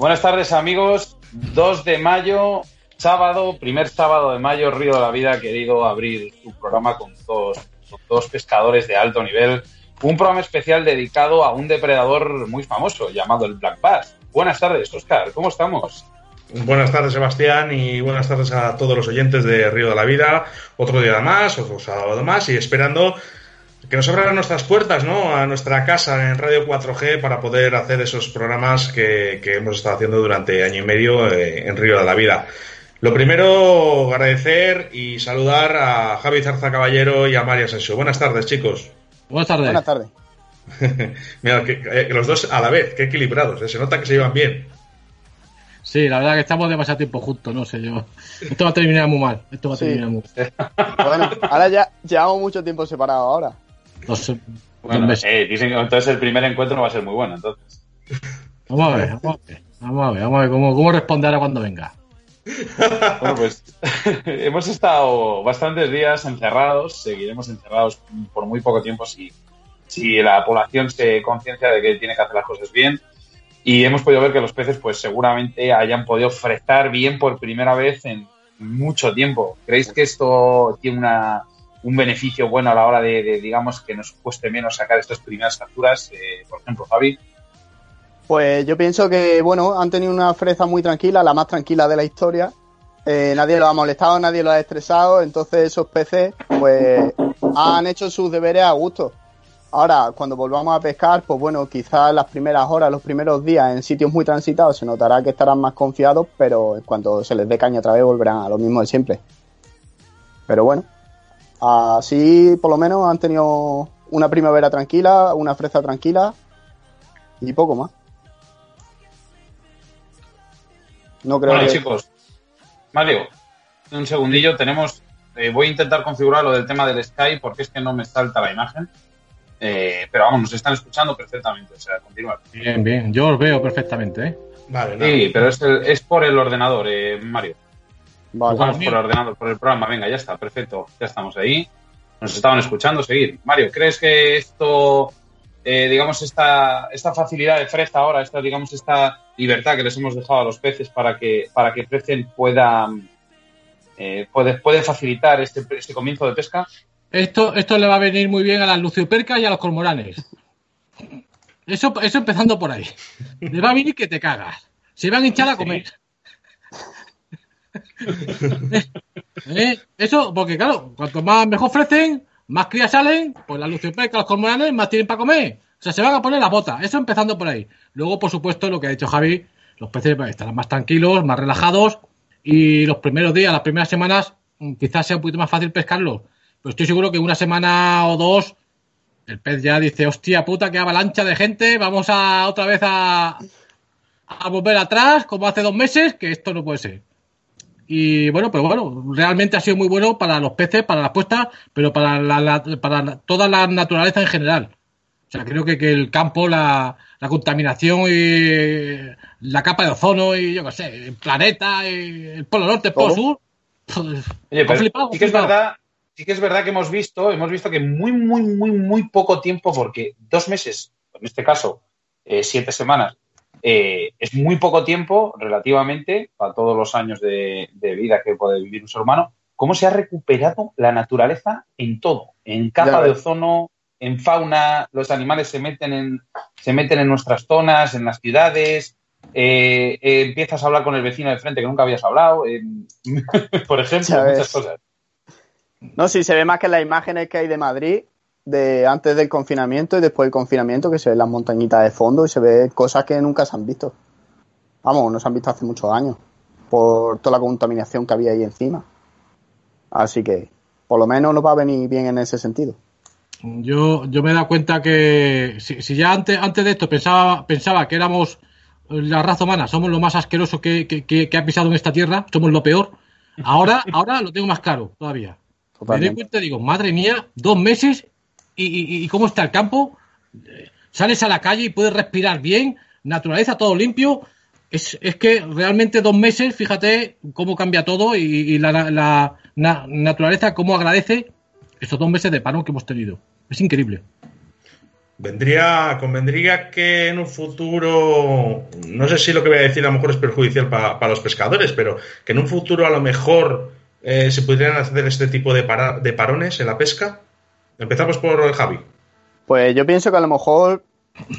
Buenas tardes amigos, 2 de mayo, sábado, primer sábado de mayo, Río de la Vida ha querido abrir su programa con dos, con dos pescadores de alto nivel, un programa especial dedicado a un depredador muy famoso llamado el Black Bass. Buenas tardes, Oscar, ¿cómo estamos? Buenas tardes, Sebastián, y buenas tardes a todos los oyentes de Río de la Vida. Otro día más, otro sábado más, y esperando que nos abran nuestras puertas, ¿no? A nuestra casa en Radio 4G para poder hacer esos programas que, hemos estado haciendo durante año y medio eh, en Río de la Vida. Lo primero, agradecer y saludar a Javi Zarza Caballero y a María Asensio. Buenas tardes, chicos. Buenas tardes. Buenas tardes. Mira, que, eh, los dos a la vez, qué equilibrados, ¿eh? se nota que se llevan bien. Sí, la verdad que estamos demasiado tiempo juntos, no sé yo. Esto va a terminar muy mal. Esto va a terminar muy mal. Bueno, ahora ya llevamos mucho tiempo separados ahora. Bueno, eh, dicen que entonces el primer encuentro no va a ser muy bueno, entonces. Vamos a ver, vamos a ver. Vamos a ver, vamos a ver cómo, cómo responde ahora cuando venga. Bueno, pues hemos estado bastantes días encerrados, seguiremos encerrados por muy poco tiempo si, si la población se conciencia de que tiene que hacer las cosas bien. Y hemos podido ver que los peces, pues seguramente hayan podido fretar bien por primera vez en mucho tiempo. ¿Creéis que esto tiene una, un beneficio bueno a la hora de, digamos, que nos cueste menos sacar estas primeras capturas, eh, por ejemplo, Javi? Pues yo pienso que, bueno, han tenido una freza muy tranquila, la más tranquila de la historia. Eh, nadie lo ha molestado, nadie lo ha estresado, entonces esos peces, pues, han hecho sus deberes a gusto. Ahora, cuando volvamos a pescar, pues bueno, quizás las primeras horas, los primeros días en sitios muy transitados se notará que estarán más confiados, pero cuando se les dé caña otra vez volverán a lo mismo de siempre. Pero bueno, Así, por lo menos, han tenido una primavera tranquila, una fresa tranquila y poco más. No creo bueno, chicos, Mario, un segundillo, tenemos. Eh, voy a intentar configurar lo del tema del Skype porque es que no me salta la imagen. Eh, pero vamos, nos están escuchando perfectamente, o sea, continuar. Bien, bien, yo os veo perfectamente, ¿eh? Vale, Sí, pero es, es por el ordenador, eh, Mario. Vamos por el ordenador, por el programa. Venga, ya está, perfecto. Ya estamos ahí. Nos estaban escuchando, seguir. Mario, ¿crees que esto, eh, digamos, esta, esta facilidad de fresa ahora, esta, digamos, esta libertad que les hemos dejado a los peces para que, para que crecen pueda, eh, puede, facilitar este, este comienzo de pesca? Esto, esto le va a venir muy bien a las luciopercas y a los cormoranes. Eso, eso empezando por ahí. Le va a venir que te cagas. Se van a hinchar a comer. ¿Eh? Eso, porque claro, cuanto más mejor ofrecen, más crías salen, pues las luciopecas, los cormoranes, más tienen para comer. O sea, se van a poner la bota. Eso empezando por ahí. Luego, por supuesto, lo que ha dicho Javi, los peces estarán más tranquilos, más relajados. Y los primeros días, las primeras semanas, mm, quizás sea un poquito más fácil pescarlos. Pero estoy seguro que una semana o dos, el pez ya dice, hostia puta, qué avalancha de gente, vamos a otra vez a, a volver atrás, como hace dos meses, que esto no puede ser. Y bueno, pues bueno, realmente ha sido muy bueno para los peces, para las puestas, pero para, la, para toda la naturaleza en general. O sea, creo que, que el campo, la, la, contaminación y la capa de ozono y yo qué sé, el planeta, el polo norte, el polo sur. Oye, pero sí que es verdad, sí que es verdad que hemos visto, hemos visto que muy, muy, muy, muy poco tiempo, porque dos meses, en este caso, eh, siete semanas, eh, es muy poco tiempo relativamente para todos los años de, vida que puede vivir un ser humano. ¿Cómo se ha recuperado la naturaleza en todo? En capa de ozono, en fauna, los animales se meten en, se meten en nuestras zonas, en las ciudades. Eh, eh, empiezas a hablar con el vecino de frente que nunca habías hablado, por ejemplo, muchas cosas. No, sí, se ve más que en las imágenes que hay de Madrid, de antes del confinamiento y después del confinamiento, que se ven las montañitas de fondo y se ve cosas que nunca se han visto. Vamos, no se han visto hace muchos años, por toda la contaminación que había ahí encima. Así que, por lo menos nos va a venir bien en ese sentido. yo, yo me he dado cuenta que si, ya antes, antes de esto pensaba, pensaba que éramos la raza humana, somos lo más asqueroso que, que, ha pisado en esta tierra, somos lo peor, ahora, ahora lo tengo más claro todavía. Me doy cuenta y digo, madre mía, dos meses y, cómo está el campo. Sales a la calle y puedes respirar bien, naturaleza todo limpio. Es, que realmente dos meses, fíjate cómo cambia todo y, la, la naturaleza cómo agradece estos dos meses de paro que hemos tenido. Es increíble. Vendría, convendría que en un futuro, no sé si lo que voy a decir a lo mejor es perjudicial para, los pescadores, pero que en un futuro a lo mejor eh, se pudieran hacer este tipo de parones en la pesca. Empezamos por el Javi. Pues yo pienso que a lo mejor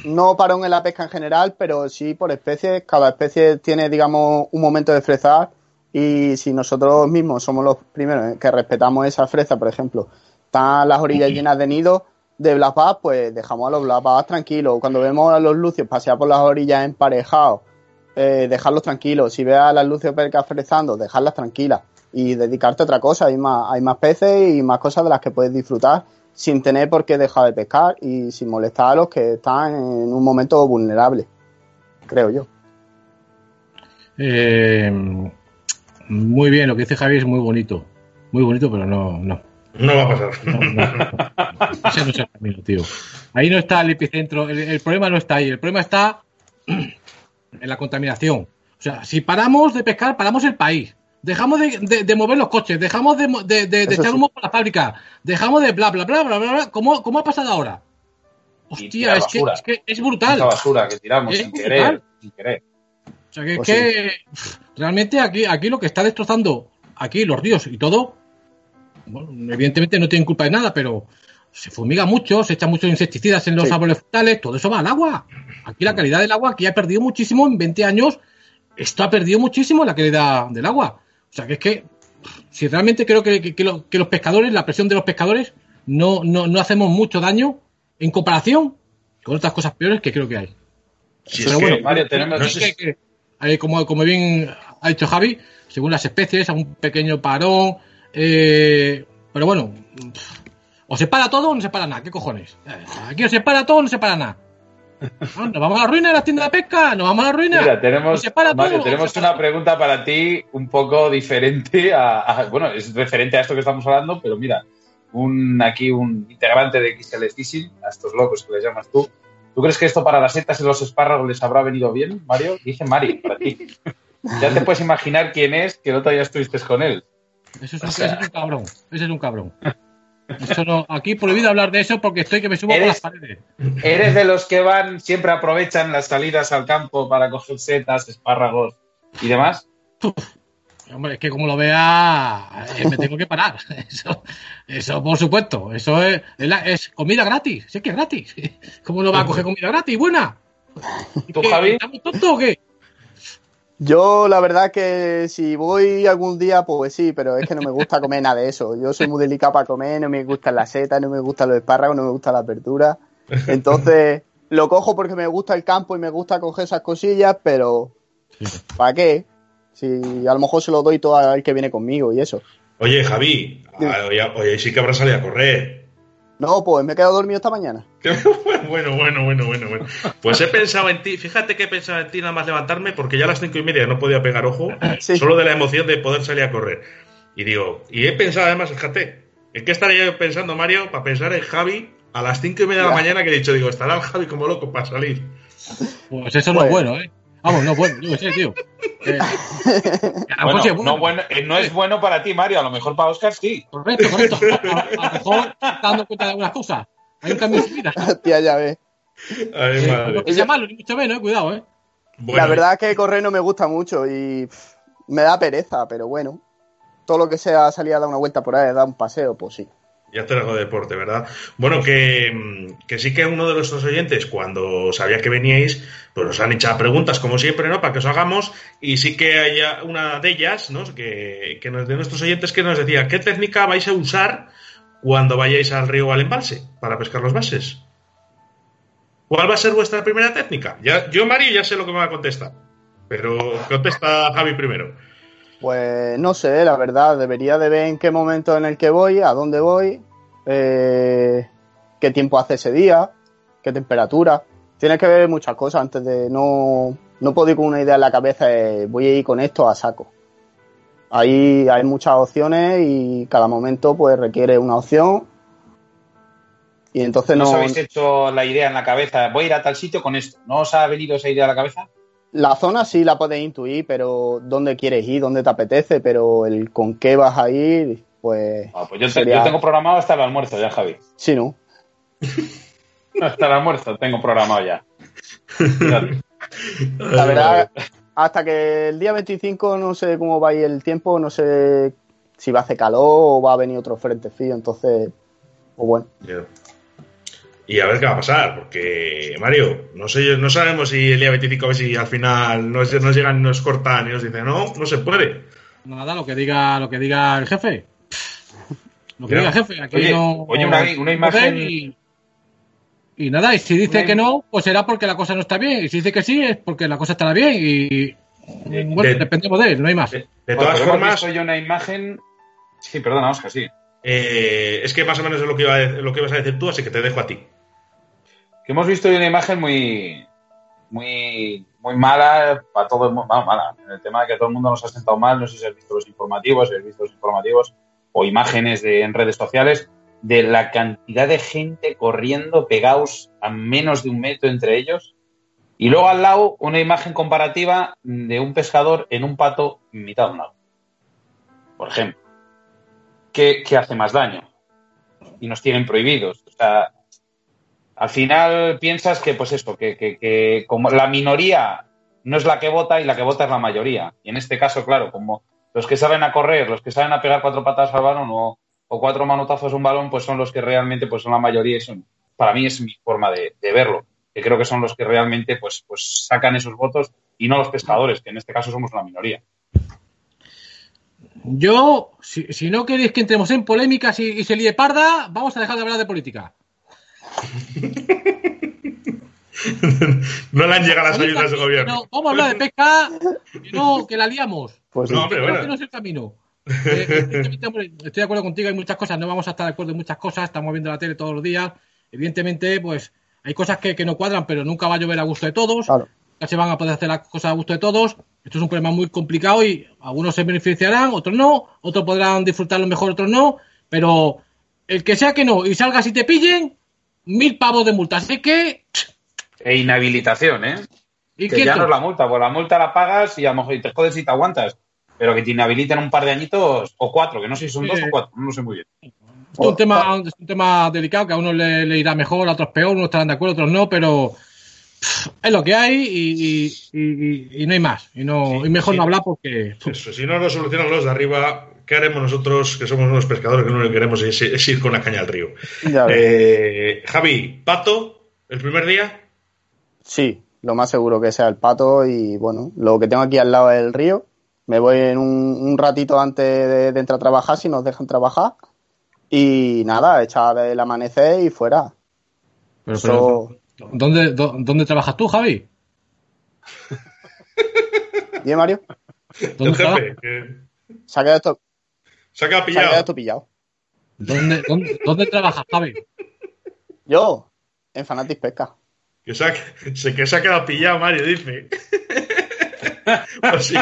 no parón en la pesca en general, pero sí por especies. Cada especie tiene, digamos, un momento de frezar y si nosotros mismos somos los primeros que respetamos esa fresa, por ejemplo, están las orillas llenas de nidos de Black pues dejamos a los Black tranquilos. Cuando vemos a los lucios pasear por las orillas emparejados, eh, dejarlos tranquilos. Si ves a las lucios percas frezando, dejarlas tranquilas y dedicarte a otra cosa. Hay más, hay más peces y más cosas de las que puedes disfrutar sin tener por qué dejar de pescar y sin molestar a los que están en un momento vulnerable, creo yo. Eh, muy bien, lo que dice Javi es muy bonito. Muy bonito, pero no, no. No va a pasar. Ese no es el camino, tío. Ahí no está el epicentro. El, problema no está ahí. El problema está en la contaminación. O sea, si paramos de pescar, paramos el país. Dejamos de, mover los coches, dejamos de, de echar humo por la fábrica, dejamos de bla, bla, bla, bla, bla, bla. ¿Cómo, cómo ha pasado ahora? Hostia, es que, es que, es brutal. Esa basura que tiramos sin querer, sin querer. O sea, que, pues que realmente aquí, aquí lo que está destrozando aquí los ríos y todo bueno, evidentemente no tienen culpa de nada, pero se fumiga mucho, se echan muchos insecticidas en los árboles frutales, todo eso va al agua. Aquí la calidad del agua, aquí ha perdido muchísimo en 20 años, esto ha perdido muchísimo la calidad del agua. O sea que es que, si realmente creo que, los pescadores, la presión de los pescadores, no, no, hacemos mucho daño en comparación con otras cosas peores que creo que hay. pero bueno, Mario, tenemos... como, como bien ha dicho Javi, según las especies, a un pequeño parón, eh, pero bueno, o se para todo o no se para nada. ¿Qué cojones? Aquí o se para todo o no se para nada. ¿Nos vamos a la ruina de la tienda de pesca? ¿Nos vamos a la ruina? Mira, tenemos, tenemos una pregunta para ti un poco diferente a, Bueno, es referente a esto que estamos hablando, pero mira, un aquí un integrante de XL Fishing, a estos locos que les llamas tú. ¿Tú crees que esto para las setas y los espárragos les habrá venido bien, Mario? Dice Mario, para ti. ya te puedes imaginar quién es, que el otro día estuviste con él. Eso es, un, cabrón. Ese es un cabrón. Eso no, aquí prohibido hablar de eso porque estoy que me subo por las paredes. ¿Eres de los que van, siempre aprovechan las salidas al campo para coger setas, espárragos y demás? Hombre, es que como lo vea, eh, me tengo que parar. Eso, eso por supuesto. Eso es, es, comida gratis. Sí que es gratis. ¿Cómo no va a coger comida gratis? Buena. ¿Tú, Javi? ¿Estamos tontos o qué? Yo la verdad que si voy algún día, pues sí, pero es que no me gusta comer nada de eso. Yo soy muy delicado para comer, no me gustan las setas, no me gustan los espárragos, no me gusta la apertura. Entonces lo cojo porque me gusta el campo y me gusta coger esas cosillas, pero ¿para qué? Si a lo mejor se lo doy todo al que viene conmigo y eso. Oye, Javi, oye, sí que habrá salido a correr. No, pues me he quedado dormido esta mañana. bueno, bueno, bueno, bueno, bueno. Pues he pensado en ti, fíjate que he pensado en ti nada más levantarme porque ya a las cinco y media no podía pegar ojo, solo de la emoción de poder salir a correr. Y digo, y he pensado además, fíjate, ¿en qué estaría yo pensando, Mario, para pensar en Javi a las cinco y media de la mañana que he dicho, digo, estará el Javi como loco para salir? Pues eso no es pues bueno, ¿eh? Vamos, no, bueno, yo sé, tío. Eh, no, bueno, eh, no es bueno para ti, Mario. A lo mejor para Oscar sí. Correcto, correcto. A, lo mejor dando cuenta de algunas cosas. Hay un cambio de vida. Tía, ya ves. Ay, madre. No que sea malo, ni mucho menos, eh, cuidado, eh. La verdad es que correr no me gusta mucho y me da pereza, pero bueno. Todo lo que sea salir a dar una vuelta por ahí, a dar un paseo, pues sí. Ya te de deporte, ¿verdad? Bueno, que, que, sí que uno de nuestros oyentes, cuando sabía que veníais, pues nos han echado preguntas, como siempre, ¿no? Para que os hagamos. Y sí que hay una de ellas, ¿no? Que, que de nuestros oyentes que nos decía, ¿qué técnica vais a usar cuando vayáis al río o al embalse para pescar los bases? ¿Cuál va a ser vuestra primera técnica? Ya, yo, Mario, ya sé lo que me va a contestar. Pero contesta Javi primero. Pues no sé, la verdad, debería de ver en qué momento en el que voy, a dónde voy. Eh, qué tiempo hace ese día, qué temperatura. Tienes que ver muchas cosas antes de no, no puedo ir con una idea en la cabeza de voy a ir con esto a saco. Ahí hay muchas opciones y cada momento pues requiere una opción. Y entonces no. ¿No os habéis hecho la idea en la cabeza? Voy a ir a tal sitio con esto. ¿No os ha venido esa idea a la cabeza? La zona sí la puedes intuir, pero dónde quieres ir, dónde te apetece, pero el con qué vas a ir, pues. Ah, pues yo, te- yo tengo programado hasta el almuerzo ya, Javi. Sí, ¿no? Hasta el almuerzo tengo programado ya. La verdad, hasta que el día 25 no sé cómo va a ir el tiempo, no sé si va a hacer calor o va a venir otro frente frío, entonces, pues bueno. Y a ver qué va a pasar, porque Mario, no sé, no sabemos si el día 25 a ver si al final nos, nos llegan y nos cortan y nos dicen, no, no se puede. Nada, lo que diga, lo que diga el jefe. Lo que Ya. diga el jefe. Aquí Oye, no, oye, una- una imagen- Y, y nada, y si dice Una- que no, pues será porque la cosa no está bien. Y si dice que sí, es porque la cosa estará bien. Y bueno, de- dependemos de él, no hay más. De, de Bueno, todas hemos formas, yo una imagen. Sí, perdona, Oscar, sí. Eh, es que más o menos es lo que, iba a, ibas a decir tú, así que te dejo a ti. Que hemos visto una imagen muy. Muy, muy mala para todo el mundo. Mala. El tema de que todo el mundo nos ha sentado mal. No sé si has visto los informativos, si has visto los informativos o imágenes de, en redes sociales de la cantidad de gente corriendo pegados a menos de un metro entre ellos. Y luego al lado una imagen comparativa de un pescador en un pato mitad de un lago. Por ejemplo. ¿Qué, hace más daño? Y nos tienen prohibidos. O sea, al final piensas que, pues esto, que, que, que como la minoría no es la que vota y la que vota es la mayoría. Y en este caso, claro, como los que saben a correr, los que saben a pegar cuatro patadas al balón o, cuatro manotazos a un balón, pues son los que realmente pues son la mayoría y son, para mí es mi forma de, de verlo. Que creo que son los que realmente pues, pues sacan esos votos y no los pescadores, que en este caso somos la minoría. Yo, si, si no queréis que entremos en polémicas y, y se líe parda, vamos a dejar de hablar de política. no le han llegado las ayudas del No, gobierno. vamos a hablar de pesca, que, no, que la liamos. Pues. No, hombre, Creo bueno. que no es el camino. Eh, evidentemente, hombre, estoy de acuerdo contigo, hay muchas cosas, no vamos a estar de acuerdo en muchas cosas, estamos viendo la tele todos los días. Evidentemente, pues hay cosas que, que no cuadran, pero nunca va a llover a gusto de todos. Claro. Nunca se van a poder hacer las cosas a gusto de todos. Esto es un problema muy complicado y algunos se beneficiarán, otros no, otros podrán disfrutarlo mejor, otros no, pero el que sea que no y salgas y te pillen, mil pavos de multa. Así que. E inhabilitación, ¿eh? ¿y Que ya no es la multa, pues la multa la pagas y a lo mejor te jodes si te aguantas. Pero que te inhabiliten un par de añitos o cuatro, que no sé si son Sí. dos o cuatro, no lo sé muy bien. Es un, tema, es un tema delicado que a unos le, le irá mejor, a otros peor, unos estarán de acuerdo, otros no, pero es lo que hay y, y- y- y no hay más. Y, no, Sí, y mejor sí. no hablar porque. Eso, si no lo solucionan los de arriba, ¿qué haremos nosotros, que somos unos pescadores que no lo que queremos es, es ir con la caña al río? Eh, Javi, Pato, el primer día. Sí, lo más seguro que sea el pato y bueno, lo que tengo aquí al lado es el río. Me voy en un, un ratito antes de, de entrar a trabajar si nos dejan trabajar. Y nada, echar el amanecer y fuera. Pero, ¿dónde, dó- ¿Dónde trabajas tú, Javi? ¿Bien, Mario? ¿Dónde, jefe, que Se ha quedado esto, se ha quedado se ha quedado pillado. esto pillado. dónde- dónde- dónde trabajas, Javi? Yo, en Fanatic Pesca. Que se, ha, se- que se ha quedado pillado, Mario, dice. por, si,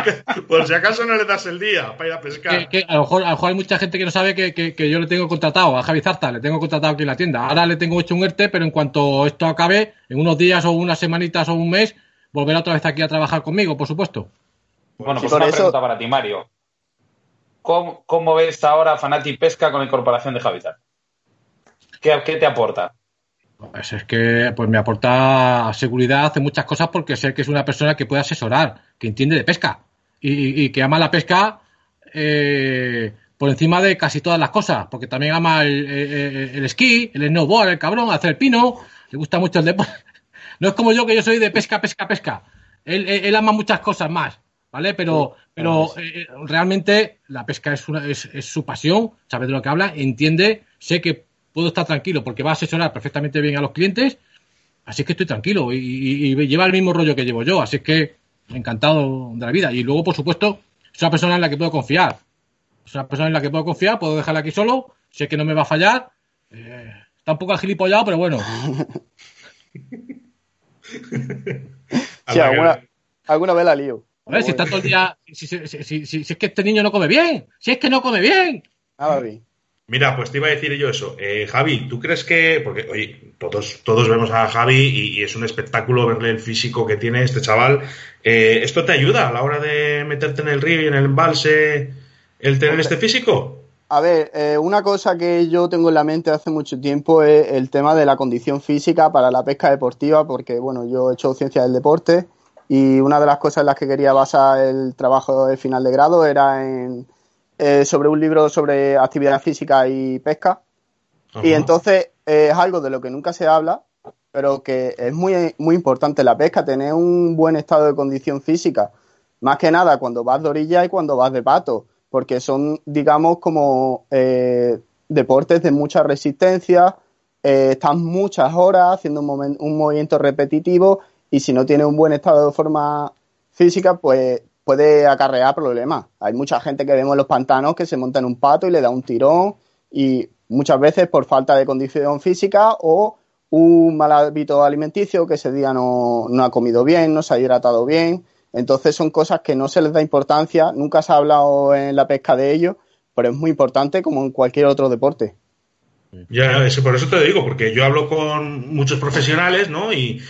por si acaso no le das el día para ir a pescar. Que, que a, lo mejor, a lo mejor hay mucha gente que no sabe que, que- que yo le tengo contratado a Javi Zarta, le tengo contratado aquí en la tienda. Ahora le tengo hecho un ERTE, pero en cuanto esto acabe, en unos días o unas semanitas o un mes, volverá otra vez aquí a trabajar conmigo, por supuesto. Bueno, pues una eso- pregunta para ti, Mario. ¿Cómo, cómo ves ahora Fanati Pesca con la incorporación de Habitat? ¿Qué, qué te aporta? Pues es que pues me aporta seguridad, hace muchas cosas porque sé que es una persona que puede asesorar, que entiende de pesca y, y- y que ama la pesca eh, por encima de casi todas las cosas, porque también ama el, el- el esquí, el snowboard, el cabrón, hacer el pino, le gusta mucho el deporte. No es como yo que yo soy de pesca, pesca, pesca. Él, él- él ama muchas cosas más, ¿vale? Pero, pero eh, realmente la pesca es, una, es, es su pasión, sabe de lo que habla, entiende, sé que puedo estar tranquilo porque va a asesorar perfectamente bien a los clientes, así que estoy tranquilo y, y- y lleva el mismo rollo que llevo yo, así que encantado de la vida. Y luego, por supuesto, es una persona en la que puedo confiar. Es una persona en la que puedo confiar, puedo dejarla aquí solo, sé que no me va a fallar. eh, Está un poco agilipollado, pero bueno. sí, alguna, alguna vez la lío. A ver, si está todo el día. Si, si, si, si, es que este niño no come bien. Si es que no come bien. Nada bien. Mira, pues te iba a decir yo eso. Eh, Javi, ¿tú crees que.? Porque, oye, todos, todos vemos a Javi y, es un espectáculo verle el físico que tiene este chaval. Eh, ¿Esto te ayuda a la hora de meterte en el río y en el embalse el tener este físico? A ver, eh, una cosa que yo tengo en la mente hace mucho tiempo es el tema de la condición física para la pesca deportiva, porque, bueno, yo he hecho ciencia del deporte y una de las cosas en las que quería basar el trabajo de final de grado era en eh, sobre un libro sobre actividad física y pesca. Y entonces eh, es algo de lo que nunca se habla, pero que es muy, muy importante la pesca, tener un buen estado de condición física. Más que nada cuando vas de orilla y cuando vas de pato, porque son, digamos, como eh, deportes de mucha resistencia, estás muchas horas haciendo un, un movimiento repetitivo y si no tienes un buen estado de forma física, pues puede acarrear problemas. Hay mucha gente que vemos en los pantanos que se monta en un pato y le da un tirón y muchas veces por falta de condición física o un mal hábito alimenticio que ese día no, ha comido bien, no se ha hidratado bien. Entonces son cosas que no se les da importancia, nunca se ha hablado en la pesca de ello, pero es muy importante como en cualquier otro deporte. Ya, eso, por eso te digo, porque yo hablo con muchos profesionales, ¿no? Y,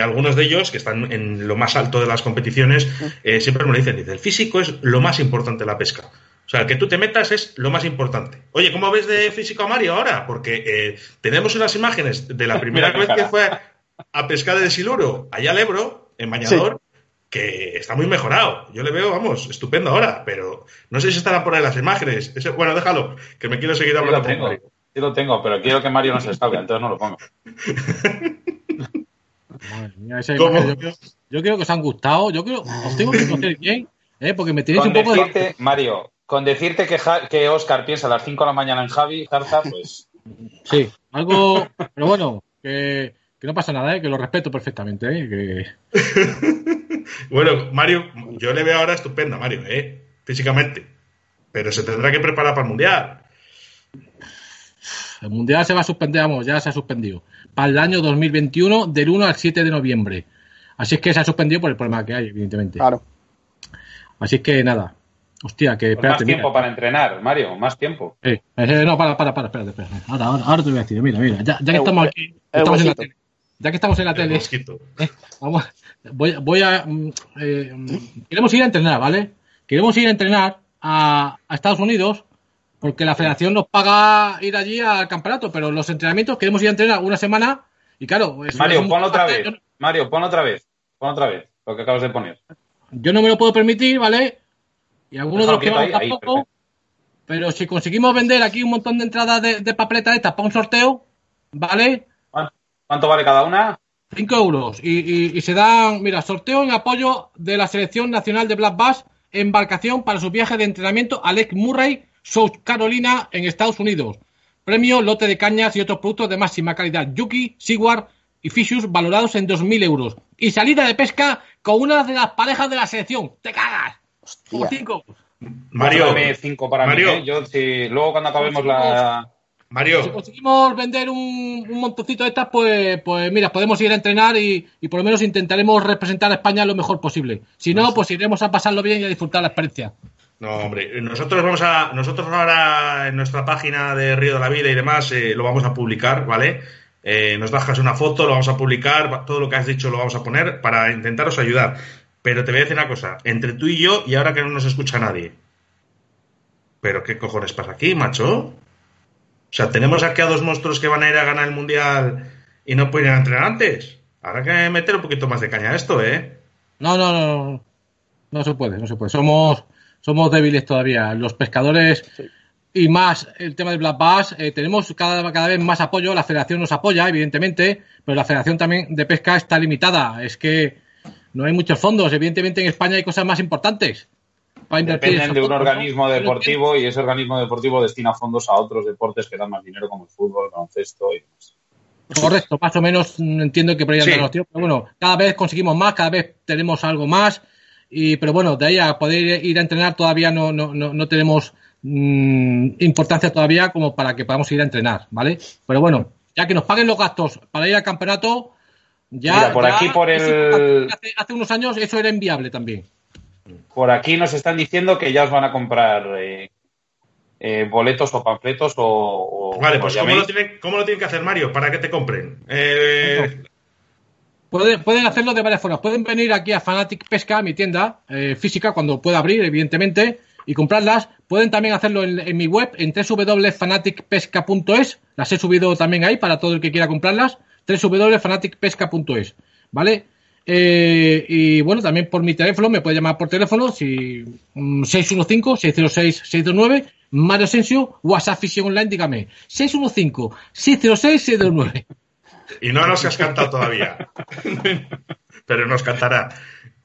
algunos de ellos, que están en lo más alto de las competiciones, eh, siempre me dicen, dice, el físico es lo más importante de la pesca. O sea, que tú te metas es lo más importante. Oye, ¿cómo ves de físico a Mario ahora? Porque eh, tenemos unas imágenes de la primera vez que fue a pescar de siluro allá al Ebro, en Bañador, que está muy mejorado. Yo le veo, vamos, estupendo ahora, pero no sé si estarán por ahí las imágenes. bueno, déjalo, que me quiero seguir hablando con Mario. Sí lo tengo, pero quiero que Mario no se salga, entonces no lo pongo. yo, creo, que os han gustado. Yo creo, os tengo que conocer bien, ¿eh? porque me tenéis un poco de... Mario, con decirte que, que Oscar piensa a las 5 de la mañana en Javi, Jarza, pues. Sí, algo. Pero bueno, que, que no pasa nada, ¿eh? que lo respeto perfectamente. ¿eh? Que... bueno, Mario, yo le veo ahora estupendo, Mario, ¿eh? físicamente. Pero se tendrá que preparar para el mundial. El Mundial se va a suspender, vamos, ya se ha suspendido. Para el año 2021, del 1 al 7 de noviembre. Así es que se ha suspendido por el problema que hay, evidentemente. Claro. Así es que nada. Hostia, que pues Más tiempo para entrenar, Mario, más tiempo. Eh, no, para, para, para, espérate, espérate. Ahora, ahora, ahora, te voy a decir, mira, mira, ya, ya que estamos aquí, estamos en la tele, ya que estamos en la tele, eh, vamos, voy, voy a. Mm, eh, queremos ir a entrenar, ¿vale? Queremos ir a entrenar a, a Estados Unidos porque la federación nos paga ir allí al campeonato, pero los entrenamientos queremos ir a entrenar una semana y claro. Mario, ponlo otra vez. Mario, ponlo otra vez. Pon otra vez lo que acabas de poner. Yo no me lo puedo permitir, ¿vale? Y algunos de los que van tampoco. pero si conseguimos vender aquí un montón de entradas de, de papeleta estas para un sorteo, ¿vale? ¿Cuánto vale cada una? 5 euros. Y, y, se dan, mira, sorteo en apoyo de la Selección Nacional de Black Bass, embarcación para su viaje de entrenamiento a Lake Murray South Carolina en Estados Unidos. Premio, lote de cañas y otros productos de máxima calidad. Yuki, Sigwar y Fishus valorados en 2.000 euros. Y salida de pesca con una de las parejas de la selección. ¡Te cagas! Hostia. cinco. Mario, cinco para Mario. ¿eh? Yo, si, luego cuando acabemos la... Mario. Si conseguimos vender un, un, montoncito de estas, pues, pues mira, podemos ir a entrenar y, y, por lo menos intentaremos representar a España lo mejor posible. Si no, pues iremos a pasarlo bien y a disfrutar la experiencia. No, hombre, nosotros vamos a, nosotros ahora en nuestra página de Río de la Vida y demás eh, lo vamos a publicar, ¿vale? Eh, nos bajas una foto, lo vamos a publicar, todo lo que has dicho lo vamos a poner para intentaros ayudar. Pero te voy a decir una cosa, entre tú y yo y ahora que no nos escucha nadie. ¿Pero qué cojones pasa aquí, macho? O sea, tenemos aquí a dos monstruos que van a ir a ganar el mundial y no pueden entrenar antes. Habrá que meter un poquito más de caña a esto, ¿eh? No, no, no. No se puede, no se puede. Somos somos débiles todavía. Los pescadores y más el tema del Black Bass, eh, tenemos cada, cada vez más apoyo. La federación nos apoya, evidentemente, pero la federación también de pesca está limitada. Es que no hay muchos fondos. Evidentemente en España hay cosas más importantes. Dependen de un organismo deportivo y ese organismo deportivo destina fondos a otros deportes que dan más dinero como el fútbol, el baloncesto y demás. Correcto, más o menos mm, entiendo que por ahí sí. los tíos, pero bueno, cada vez conseguimos más, cada vez tenemos algo más y, pero bueno, de ahí a poder ir a entrenar todavía no, no, no, tenemos mmm, importancia todavía como para que podamos ir a entrenar, ¿vale? Pero bueno, ya que nos paguen los gastos para ir al campeonato, ya. por aquí, por el. Hace, unos años eso era inviable también. Por aquí nos están diciendo que ya os van a comprar eh, eh, boletos o panfletos o. vale, pues ¿cómo lo, tiene, ¿cómo lo, tienen que hacer, Mario? Para que te compren. Eh, pueden, pueden, hacerlo de varias formas. Pueden venir aquí a Fanatic Pesca, mi tienda física, cuando pueda abrir, evidentemente y comprarlas. Pueden también hacerlo en, mi web, en www.fanaticpesca.es. Las he subido también ahí para todo el que quiera comprarlas. www.fanaticpesca.es. ¿Vale? Eh, y bueno, también por mi teléfono, me puede llamar por teléfono, si 615-606-629, mm, Mario Asensio, WhatsApp Fishing Online, dígame, 615-606-629. Y no nos has cantado todavía, pero nos cantará.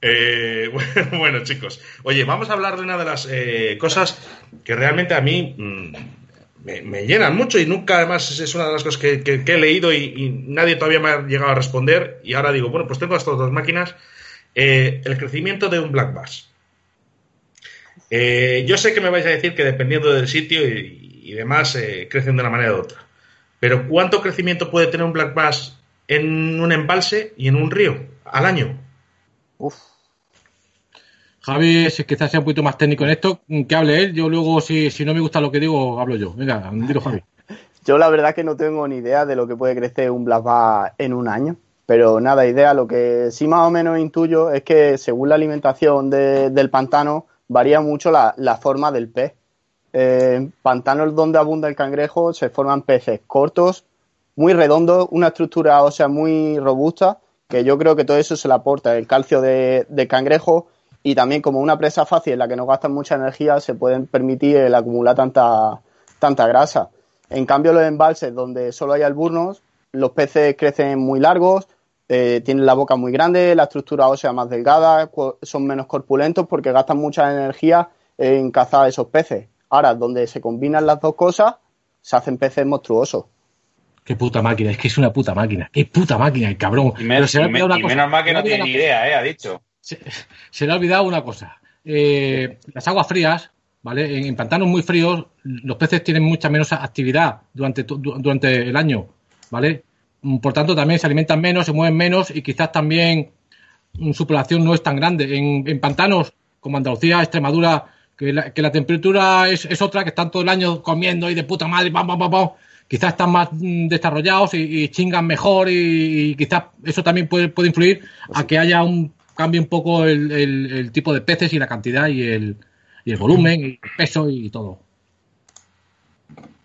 Eh, bueno, chicos, oye, vamos a hablar de una de las eh, cosas que realmente a mí mm, me, llenan mucho y nunca, además, es una de las cosas que, he leído y, nadie todavía me ha llegado a responder. Y ahora digo, bueno, pues tengo estas dos máquinas. Eh, el crecimiento de un Black Bass. yo sé que me vais a decir que dependiendo del sitio y, y demás, crecen de una manera u otra. Pero ¿cuánto crecimiento puede tener un Black Bass en un embalse y en un río al año? Uf. Javi, si quizás sea un poquito más técnico en esto, que hable él. Yo luego, si, si no me gusta lo que digo, hablo yo. Venga, dilo, Javi. Yo la verdad que no tengo ni idea de lo que puede crecer un Black en un año. Pero nada, idea. Lo que sí más o menos intuyo es que según la alimentación del pantano varía mucho la, forma del pez. En pantanos donde abunda el cangrejo se forman peces cortos, muy redondos, una estructura ósea muy robusta, que yo creo que todo eso se le aporta el calcio de, de cangrejo y también como una presa fácil en la que no gastan mucha energía se pueden permitir el acumular tanta, tanta grasa. En cambio los embalses donde solo hay alburnos, los peces crecen muy largos, eh, tienen la boca muy grande, la estructura ósea más delgada, son menos corpulentos porque gastan mucha energía en cazar esos peces. Ahora, donde se combinan las dos cosas, se hacen peces monstruosos. Qué puta máquina, es que es una puta máquina. Qué puta máquina, el cabrón. Y, menos, mal que no tiene ni idea, eh, ha dicho se, le ha olvidado una cosa. Eh, las aguas frías, ¿vale? En, pantanos muy fríos, los peces tienen mucha menos actividad durante, durante el año, ¿vale? Mm, por tanto, también se alimentan menos, se mueven menos y quizás también mm, su población no es tan grande. En, pantanos como Andalucía, Extremadura, que la, temperatura es, otra, que están todo el año comiendo y de puta madre, pam, quizás están más mm, desarrollados y, chingan mejor y, quizás eso también puede, puede influir a que haya un cambia un poco el, tipo de peces y la cantidad y el, y el volumen y el peso y todo.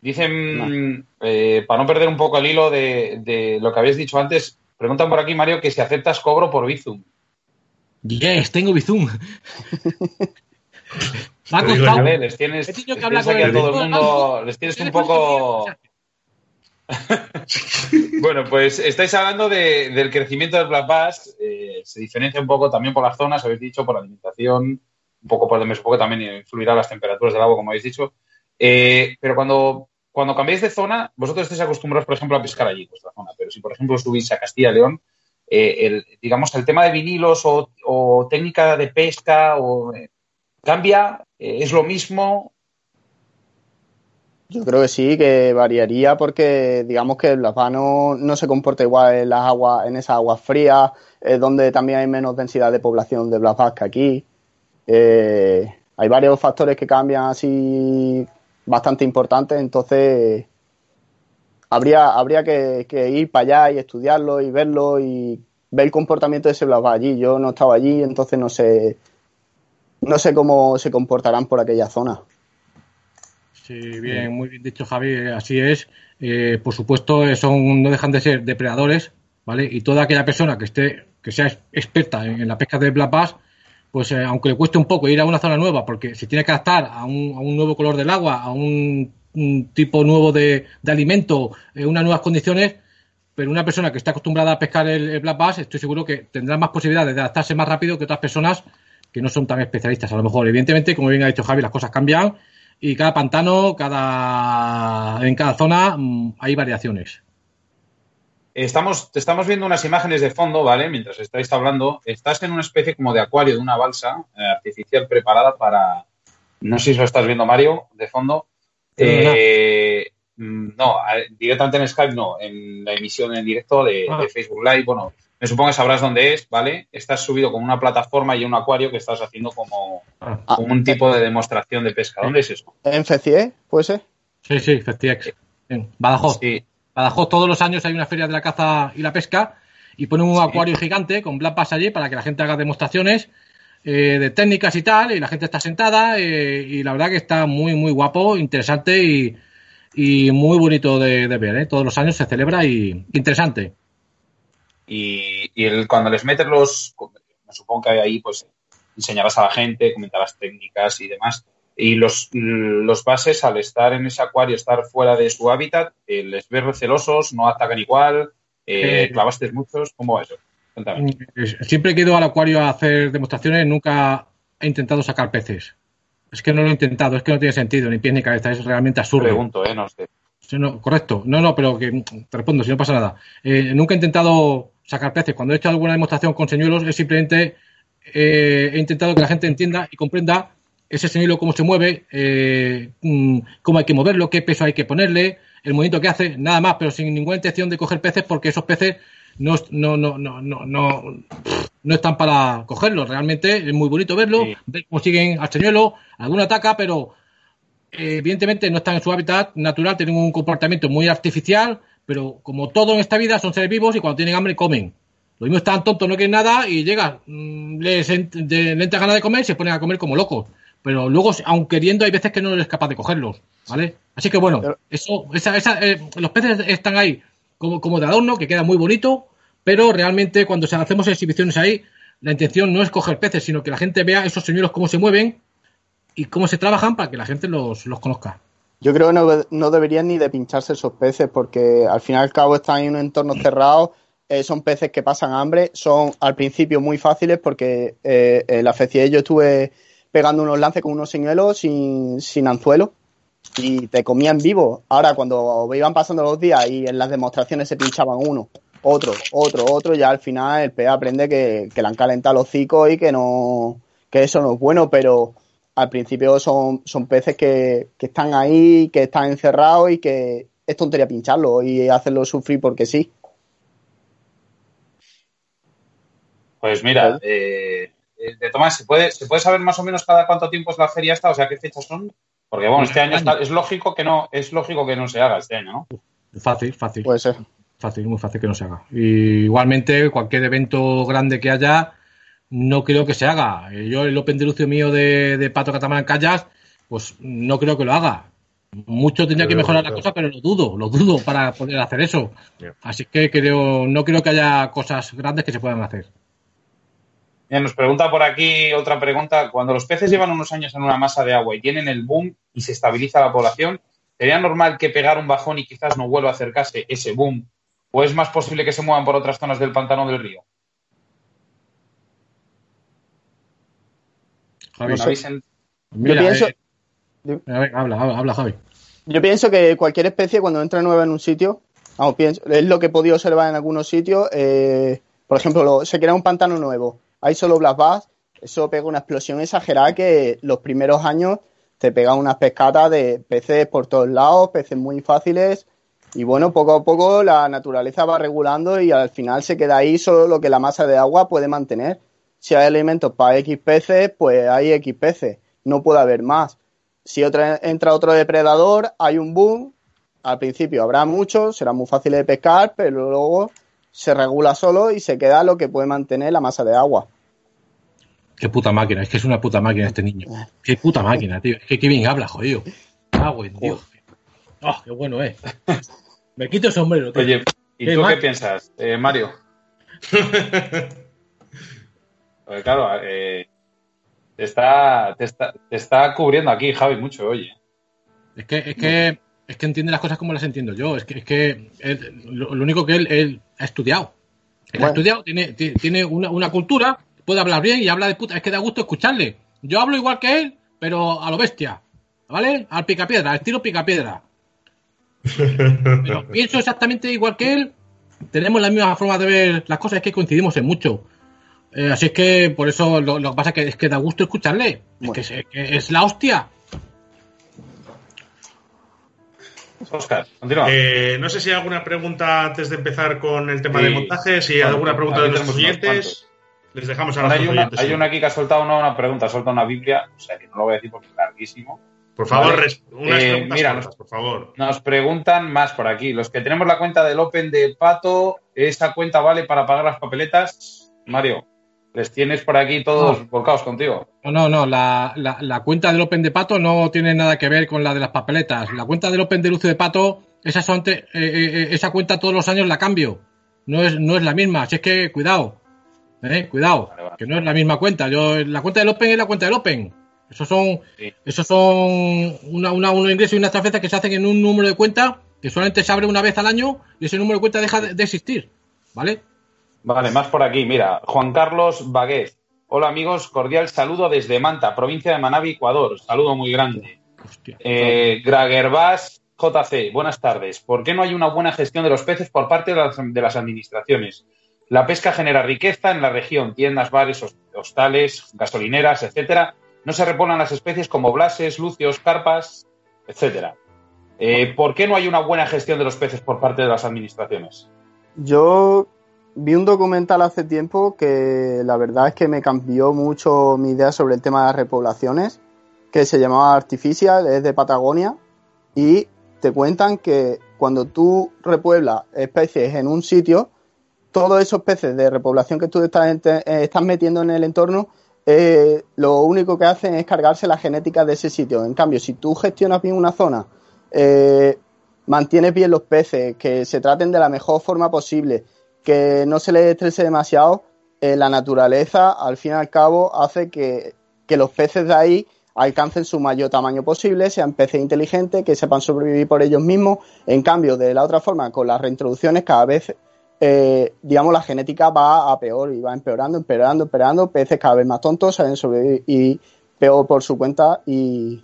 Dicen, eh, para no perder un poco el hilo de, lo que habéis dicho antes, preguntan por aquí, Mario, que si aceptas cobro por Bizum. Yes, tengo Bizum. les tienes, que a todo el mundo, les tienes un poco... bueno, pues estáis hablando del crecimiento del Black Bass. Eh, se diferencia un poco también por las zonas, habéis dicho, por la alimentación, un poco por el mes, poco también influirá las temperaturas del agua, como habéis dicho. Eh, pero cuando, cuando cambiáis de zona, vosotros estáis acostumbrados, por ejemplo, a pescar allí, vuestra zona. Pero si, por ejemplo, subís a Castilla y León, eh, el, digamos, el tema de vinilos o, técnica de pesca o, cambia, es lo mismo, yo creo que sí, que variaría porque digamos que el blasbano no se comporta igual en las aguas, en esas aguas frías, es donde también hay menos densidad de población de blasbas que aquí. Eh, hay varios factores que cambian así bastante importantes, entonces habría, habría que, ir para allá y estudiarlo y verlo y ver el comportamiento de ese blasbas allí. Yo no estaba allí, entonces no sé, no sé cómo se comportarán por aquella zona. Sí, bien, muy bien dicho, Javi, así es. Eh, por supuesto, son, no dejan de ser depredadores, ¿vale? Y toda aquella persona que esté, que sea experta en, la pesca de black bass, pues eh, aunque le cueste un poco ir a una zona nueva, porque se tiene que adaptar a un, nuevo color del agua, a un, tipo nuevo de, alimento, en unas nuevas condiciones, pero una persona que está acostumbrada a pescar el, black bass, estoy seguro que tendrá más posibilidades de adaptarse más rápido que otras personas que no son tan especialistas. A lo mejor, evidentemente, como bien ha dicho Javi, las cosas cambian y cada pantano, cada en cada zona mm, hay variaciones. Estamos, estamos viendo unas imágenes de fondo, ¿vale? Mientras estáis hablando, estás en una especie como de acuario de una balsa eh, artificial preparada para, no sé si lo estás viendo Mario, de fondo. Eh, mm, no, directamente en Skype no, en la emisión en directo de, ah. Facebook Live, bueno, me supongo que sabrás dónde es, ¿vale? Estás subido con una plataforma y un acuario que estás haciendo como, ah. un tipo de demostración de pesca. ¿Dónde es eso? ¿En FECIE? ¿Puede ser? Sí, sí, FECIEX. En Badajoz. Sí. Badajoz todos los años hay una feria de la caza y la pesca y ponen un acuario gigante con black allí para que la gente haga demostraciones eh, de técnicas y tal, y la gente está sentada eh, y la verdad que está muy, muy guapo, interesante y, muy bonito de, ver. ¿eh? Todos los años se celebra y interesante. Y, el, cuando les metes los, me supongo que ahí pues enseñarás a la gente, comentarás técnicas y demás. Y los, los bases, al estar en ese acuario, estar fuera de su hábitat, les ves recelosos, no atacan igual, clavaste muchos, ¿cómo va eso? Mm, siempre he ido al acuario a hacer demostraciones, nunca he intentado sacar peces. Es que no lo he intentado, es que no tiene sentido, ni pie ni cabeza, es realmente absurdo. Pregunto, ¿eh? No sé. correcto. No, no, pero que te respondo, si no pasa nada. Eh, nunca he intentado sacar peces. Cuando he hecho alguna demostración con señuelos, es simplemente eh, he intentado que la gente entienda y comprenda ese señuelo cómo se mueve, eh, mm, cómo hay que moverlo, qué peso hay que ponerle, el movimiento que hace, nada más, pero sin ninguna intención de coger peces porque esos peces no, no, no, no, no, no, están para cogerlo. Realmente es muy bonito verlo, ver cómo siguen al señuelo, alguna ataca, pero eh, evidentemente no están en su hábitat natural, tienen un comportamiento muy artificial, pero como todo en esta vida son seres vivos y cuando tienen hambre comen. Lo mismo están tontos, no quieren nada y llegan, mm, les, le entra ganas de comer y se ponen a comer como locos. Pero luego, aun queriendo, hay veces que no eres capaz de cogerlos, ¿vale? Así que bueno, eso, esa, esa, eh, los peces están ahí como, como de adorno, que queda muy bonito, pero realmente cuando hacemos exhibiciones ahí, la intención no es coger peces, sino que la gente vea esos señuelos cómo se mueven y cómo se trabajan para que la gente los, conozca. Yo creo que no, no, deberían ni de pincharse esos peces porque al fin y al cabo están en un entorno cerrado, eh, son peces que pasan hambre, son al principio muy fáciles porque eh, la FECIE yo estuve pegando unos lances con unos señuelos sin, sin anzuelo y te comían vivo. Ahora, cuando iban pasando los días y en las demostraciones se pinchaban uno, otro, otro, otro, ya al final el pez aprende que, le han calentado los hocico y que no, que eso no es bueno, pero al principio son, son peces que, que están ahí, que están encerrados y que es tontería pincharlo y hacerlo sufrir porque sí. Pues mira, eh, eh, de Tomás, ¿se puede, ¿se puede saber más o menos cada cuánto tiempo es la feria esta? O sea, ¿qué fechas son? Porque bueno, este año es lógico que no, es lógico que no se haga este año, ¿no? Fácil, fácil. Puede ser. Fácil, muy fácil que no se haga. Y igualmente, cualquier evento grande que haya, no creo que se haga. Eh, yo, el Open de Lucio mío de, Pato Catamarán Callas, pues no creo que lo haga. Mucho tendría que mejorar la cosa, pero lo dudo, lo dudo para poder hacer eso. Así que creo, no creo que haya cosas grandes que se puedan hacer. Bien, nos pregunta por aquí otra pregunta. Cuando los peces llevan unos años en una masa de agua y tienen el boom y se estabiliza la población, ¿sería normal que pegar un bajón y quizás no vuelva a acercarse ese boom? ¿O es más posible que se muevan por otras zonas del pantano del río? Javi, Yo pienso... Eh, habla, habla, Javi. Yo pienso que cualquier especie cuando entra nueva en un sitio, es lo que he podido observar en algunos sitios, eh, por ejemplo, se crea un pantano nuevo hay solo Black Bass, eso pega una explosión exagerada que los primeros años te pega unas pescatas de peces por todos lados, peces muy fáciles. Y bueno, poco a poco la naturaleza va regulando y al final se queda ahí solo lo que la masa de agua puede mantener. Si hay alimentos para X peces, pues hay X peces. No puede haber más. Si entra otro depredador, hay un boom. Al principio habrá muchos, será muy fácil de pescar, pero luego se regula solo y se queda lo que puede mantener la masa de agua. Qué puta máquina, es que es una puta máquina este niño. Qué puta máquina, tío. Es que qué bien habla, jodido. Agua, Dios. Oh, qué bueno es. Me quito el sombrero. Tío. Oye, ¿y tú qué piensas, eh, Mario? Porque claro, eh, te, está, te, está, cubriendo aquí, Javi, mucho, oye. Es que, es que, es que entiende las cosas como las entiendo yo. Es que, es que lo, único que él, él ha estudiado. Él ha estudiado, tiene, tiene una, una cultura puede hablar bien y habla de puta. Es que da gusto escucharle. Yo hablo igual que él, pero a lo bestia. ¿Vale? Al picapiedra, al estilo picapiedra. Pero pienso exactamente igual que él. Tenemos la misma forma de ver las cosas, es que coincidimos en mucho. Eh, así es que por eso lo, que pasa es que, es que da gusto escucharle. Es, que es, la hostia. Oscar, continúa. Eh, no sé si hay alguna pregunta antes de empezar con el tema de montaje, si hay alguna pregunta de los oyentes. Les dejamos a los hay. Hay una aquí que ha soltado una, pregunta, ha soltado una Biblia, o sea que no lo voy a decir porque es larguísimo. Por favor, unas eh, preguntas mira, por favor. Nos preguntan más por aquí. Los que tenemos la cuenta del Open de Pato, ¿esa cuenta vale para pagar las papeletas? Mario, les tienes por aquí todos volcados contigo. No, no, no. La, la, cuenta del Open de Pato no tiene nada que ver con la de las papeletas. La cuenta del Open de Lucio de Pato, esa, son eh, eh, esa cuenta todos los años la cambio. No es, no es la misma. Así es que cuidado. cuidado. Que no es la misma cuenta. Yo, la cuenta del Open es la cuenta del Open. Esos son, esos son una, una, unos ingresos y unas transferencias que se hacen en un número de cuenta que solamente se abre una vez al año y ese número de cuenta deja de, existir. ¿Vale? Vale, más por aquí. Mira, Juan Carlos Baguez. Hola amigos, cordial saludo desde Manta, provincia de Manabi, Ecuador. Saludo muy grande. Eh, Gragerbas JC, buenas tardes. ¿Por qué no hay una buena gestión de los peces por parte de las, de las administraciones? La pesca genera riqueza en la región, tiendas, bares, hostales, gasolineras, etcétera, no se reponen las especies como blases, lucios, carpas, etcétera. Eh, ¿Por qué no hay una buena gestión de los peces por parte de las administraciones? Yo vi un documental hace tiempo que la verdad es que me cambió mucho mi idea sobre el tema de las repoblaciones, que se llamaba Artificial, es de Patagonia, y te cuentan que cuando tú repueblas especies en un sitio, todos esos peces de repoblación que tú estás, estás metiendo en el entorno eh, lo único que hacen es cargarse la genética de ese sitio. En cambio, si tú gestionas bien una zona, eh, mantienes bien los peces, que se traten de la mejor forma posible, que no se les estrese demasiado, eh, la naturaleza, al fin y al cabo, hace que, que los peces de ahí alcancen su mayor tamaño posible, sean peces inteligentes, que sepan sobrevivir por ellos mismos. En cambio, de la otra forma, con las reintroducciones, cada vez eh, digamos, la genética va a peor y va empeorando, empeorando, empeorando, peces cada vez más tontos saben sobrevivir y peor por su cuenta y,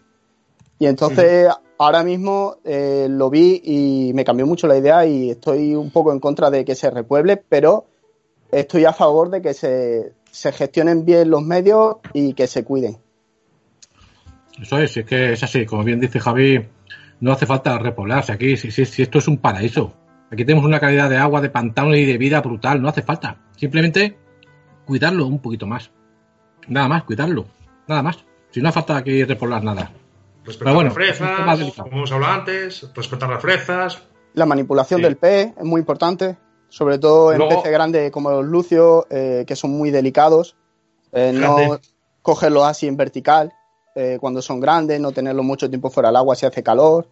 y entonces ahora mismo eh, lo vi y me cambió mucho la idea y estoy un poco en contra de que se repueble, pero estoy a favor de que se, se gestionen bien los medios y que se cuiden. Eso es, es que es así, como bien dice Javi, no hace falta repoblarse aquí, si, si, si esto es un paraíso. Aquí tenemos una calidad de agua, de pantano y de vida brutal, no hace falta. Simplemente cuidarlo un poquito más. Nada más, cuidarlo. Nada más. Si no hace falta aquí repoblar nada. Respetar las fresas, como hemos hablado antes, respetar las fresas. La manipulación del pez es muy importante, sobre todo en peces grandes como los lucios, eh, que son muy delicados. Eh, no cogerlos así en vertical eh, cuando son grandes, no tenerlos mucho tiempo fuera del agua si hace calor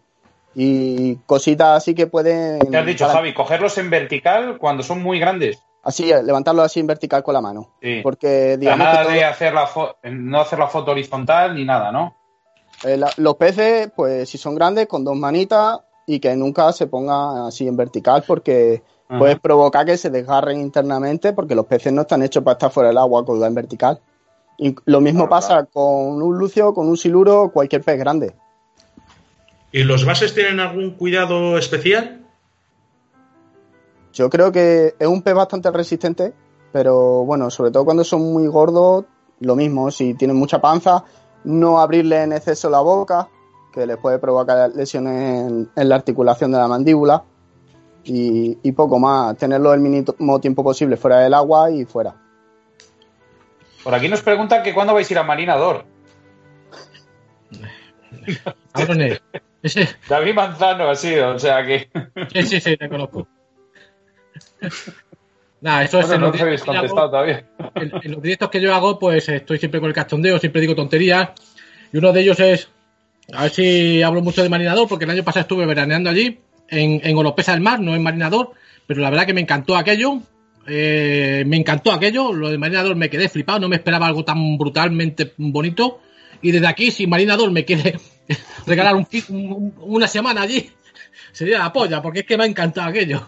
y cositas así que pueden... Te has dicho, Javi, cogerlos en vertical cuando son muy grandes. Así, levantarlos así en vertical con la mano. Porque, digamos. nada de hacer la no hacer la foto horizontal ni nada, ¿no? Eh, los peces, pues si son grandes, con dos manitas y que nunca se pongan así en vertical porque puede provocar que se desgarren internamente porque los peces no están hechos para estar fuera del agua con en vertical. Y lo mismo pasa con un lucio, con un siluro cualquier pez grande. ¿Y los bases tienen algún cuidado especial? Yo creo que es un pez bastante resistente, pero bueno, sobre todo cuando son muy gordos, lo mismo, si tienen mucha panza, no abrirle en exceso la boca, que les puede provocar lesiones en, la articulación de la mandíbula, y, y, poco más, tenerlo el mínimo tiempo posible fuera del agua y fuera. Por aquí nos preguntan que cuándo vais a ir a Marinador. David Manzano ha sido, o sea que. Sí, sí, sí, te conozco. Nada, eso es. En no contestado todavía. En, los directos que yo hago, pues estoy siempre con el cachondeo, siempre digo tonterías. Y uno de ellos es. A ver si hablo mucho de marinador, porque el año pasado estuve veraneando allí, en, en Olopesa del Mar, no en marinador, pero la verdad que me encantó aquello. Eh, me encantó aquello, lo de marinador me quedé flipado, no me esperaba algo tan brutalmente bonito. Y desde aquí, si marinador me quiere regalar un, una semana allí, sería la polla, porque es que me ha encantado aquello.